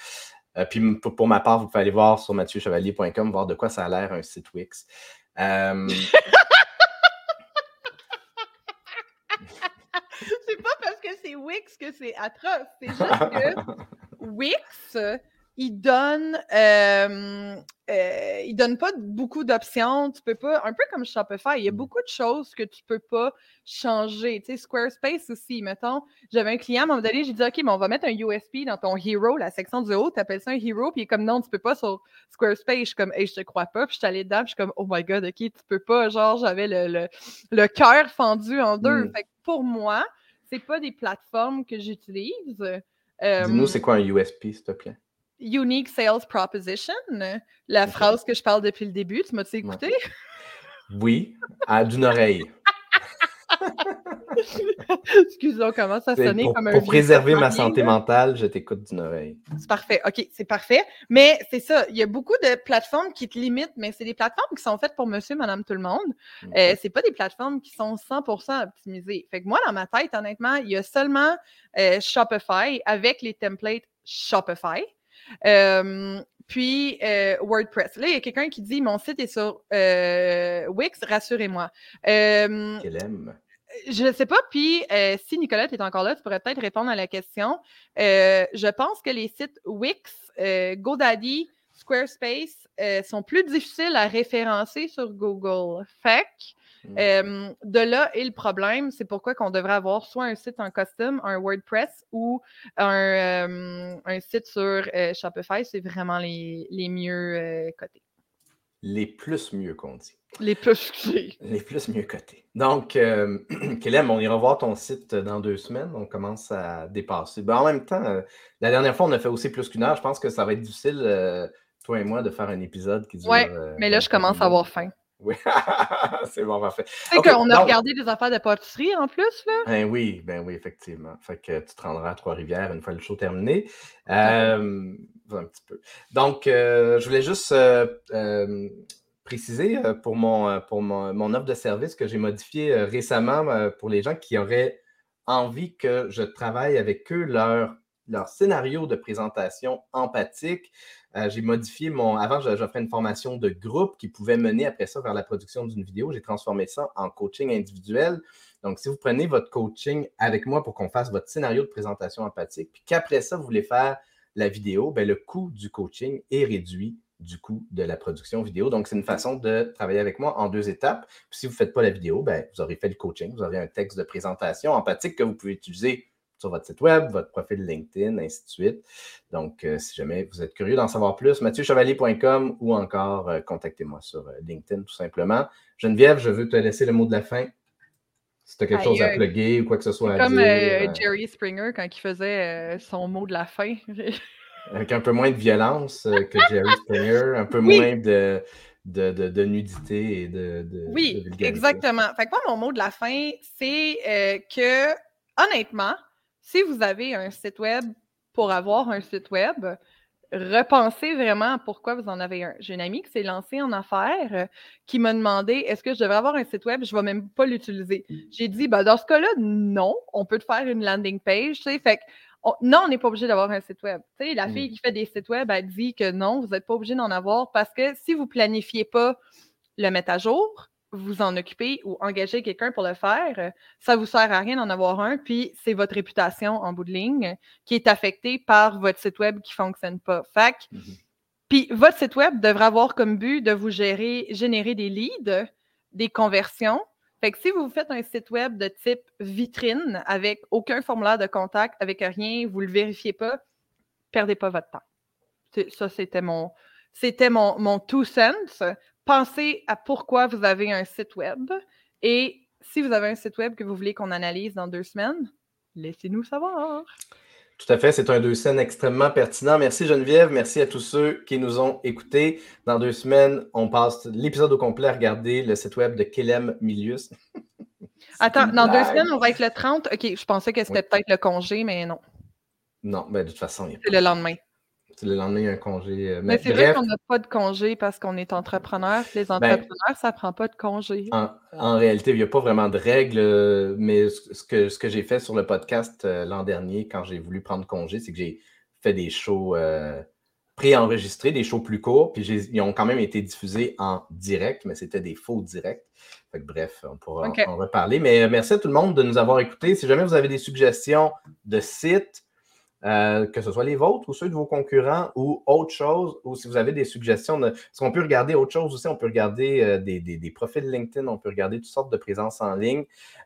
Euh, puis pour, ma part, vous pouvez aller voir sur mathieuchevalier.com, voir de quoi ça a l'air un site Wix. Euh, c'est pas parce que c'est Wix que c'est atroce. C'est juste que Wix, il donne, euh, euh, il donne pas beaucoup d'options. Tu peux pas, un peu comme Shopify, il y a mmh. beaucoup de choses que tu peux pas changer. Tu sais, Squarespace aussi, mettons. J'avais un client à un moment donné, j'ai dit, OK, mais on va mettre un USP dans ton Hero, la section du haut, tu appelles ça un Hero, puis il est comme, non, tu peux pas sur Squarespace. Je suis comme, hey, je te crois pas. Puis je suis allée dedans, puis je suis comme, oh my God, OK, tu peux pas. Genre, j'avais le, le, cœur fendu en deux. Fait que pour moi, c'est pas des plateformes que j'utilise. Dis-nous, c'est quoi un USP, s'il te plaît? Unique Sales Proposition, la phrase que je parle depuis le début. Tu m'as-tu écouté? Oui, à d'une oreille. Excuse-moi, comment ça sonnait comme un. Pour préserver ma santé mentale, je t'écoute d'une oreille. C'est parfait. OK, c'est parfait. Mais c'est ça, il y a beaucoup de plateformes qui te limitent, mais c'est des plateformes qui sont faites pour monsieur, madame, tout le monde. Ce Euh, c'est pas des plateformes qui sont 100% optimisées. Fait que moi, dans ma tête, honnêtement, il y a seulement euh, Shopify avec les templates Shopify puis WordPress. Là, il y a quelqu'un qui dit Mon site est sur Wix, rassurez-moi. Aime. Je ne sais pas. Puis, si Nicolette est encore là, tu pourrais peut-être répondre à la question. je pense que les sites Wix, GoDaddy, Squarespace sont plus difficiles à référencer sur Google. Fait Mm. de là est le problème. C'est pourquoi qu'on devrait avoir soit un site en custom, un WordPress ou un, site sur euh, Shopify. C'est vraiment les, mieux euh, cotés. Les plus mieux qu'on dit. Les plus Les plus mieux cotés. Donc, euh, on ira voir ton site dans deux semaines. On commence à dépasser. Ben, en même temps, la dernière fois, on a fait aussi plus qu'une heure. Je pense que ça va être difficile, toi et moi, de faire un épisode qui dure. Oui, mais là, je commence à avoir faim. Oui, c'est bon, parfait. Tu sais qu'on a regardé des affaires de pâtisserie en plus, là? Ben oui, ben oui, effectivement. Fait que tu te rendras à Trois-Rivières une fois le show terminé. Euh, un petit peu. Donc, euh, je voulais juste euh, préciser pour, mon, pour mon, offre de service que j'ai modifié récemment pour les gens qui auraient envie que je travaille avec eux leur, leur scénario de présentation empathique. Euh, j'ai modifié mon. Avant, j'offrais une formation de groupe qui pouvait mener après ça vers la production d'une vidéo. J'ai transformé ça en coaching individuel. Donc, si vous prenez votre coaching avec moi pour qu'on fasse votre scénario de présentation empathique, puis qu'après ça, vous voulez faire la vidéo, bien, le coût du coaching est réduit du coût de la production vidéo. Donc, c'est une façon de travailler avec moi en deux étapes. Puis, si vous ne faites pas la vidéo, bien, vous aurez fait le coaching, vous aurez un texte de présentation empathique que vous pouvez utiliser sur votre site web, votre profil LinkedIn, ainsi de suite. Donc, euh, si jamais vous êtes curieux d'en savoir plus, mathieuchevalier.com ou encore euh, contactez-moi sur euh, LinkedIn tout simplement. Geneviève, je veux te laisser le mot de la fin. Si tu as quelque chose à plugger ou quoi que ce soit à dire. Comme Jerry Springer quand il faisait son mot de la fin. Avec un peu moins de violence que Jerry Springer, un peu moins de, de, nudité et de, de Oui, exactement. Fait que moi, mon mot de la fin, c'est que, honnêtement, si vous avez un site web pour avoir un site web, repensez vraiment pourquoi vous en avez un. J'ai une amie qui s'est lancée en affaires euh, qui m'a demandé est-ce que je devrais avoir un site web? Je ne vais même pas l'utiliser. J'ai dit ben, dans ce cas-là, non, on peut te faire une landing page. Fait non, on n'est pas obligé d'avoir un site web. la fille mm. qui fait des sites web, elle dit que non, vous n'êtes pas obligé d'en avoir parce que si vous ne planifiez pas le mettre à jour, vous en occuper ou engager quelqu'un pour le faire, euh, ça ne vous sert à rien d'en avoir un, puis c'est votre réputation en bout de ligne qui est affectée par votre site web qui ne fonctionne pas. Fait mmh puis votre site web devrait avoir comme but de vous gérer, générer des leads, des conversions. Fait que si vous faites un site web de type vitrine avec aucun formulaire de contact, avec rien, vous ne le vérifiez pas, perdez pas votre temps. Ça, c'était mon, c'était mon, mon two cents pensez à pourquoi vous avez un site web et si vous avez un site web que vous voulez qu'on analyse dans deux semaines, laissez-nous savoir. Tout à fait, c'est un deux scènes extrêmement pertinent. Merci Geneviève, merci à tous ceux qui nous ont écoutés. Dans deux semaines, on passe l'épisode au complet à regarder le site web de Kelem Milius. Attends, dans deux semaines, on va être le 30. OK, je pensais que c'était peut-être le congé, mais non. Non, mais ben, de toute façon, c'est le lendemain le lendemain, il y a un congé. Euh, mais, c'est vrai qu'on n'a pas de congé parce qu'on est entrepreneur. Les ben entrepreneurs, ça ne prend pas de congé. En, réalité, il n'y a pas vraiment de règles, euh, mais ce que, ce que j'ai fait sur le podcast euh, l'an dernier, quand j'ai voulu prendre congé, c'est que j'ai fait des shows pré-enregistrés, des shows plus courts, puis ils ont quand même été diffusés en direct, mais c'était des faux directs. bref, on pourra en reparler. Mais merci à tout le monde de nous avoir écoutés. Si jamais vous avez des suggestions de sites, euh, que ce soit les vôtres ou ceux de vos concurrents ou autre chose, ou si vous avez des suggestions. De, parce qu'on peut regarder autre chose aussi, on peut regarder euh, des, profils LinkedIn, on peut regarder toutes sortes de présences en ligne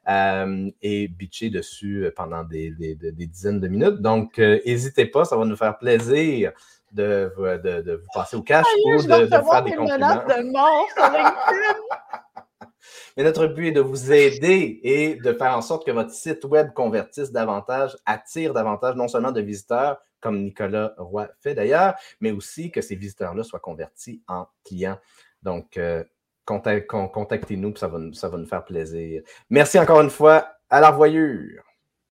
euh, et bitcher dessus pendant des, dizaines de minutes. Donc, n'hésitez pas, ça va nous faire plaisir de, de, vous passer au cash ou de, faire des compliments. De mort sur LinkedIn. Mais notre but est de vous aider et de faire en sorte que votre site web convertisse davantage, attire davantage non seulement de visiteurs, comme Nicolas Roy fait d'ailleurs, mais aussi que ces visiteurs-là soient convertis en clients. Donc, euh, contactez-nous, ça va, ça va nous faire plaisir. Merci encore une fois. À la revoyure.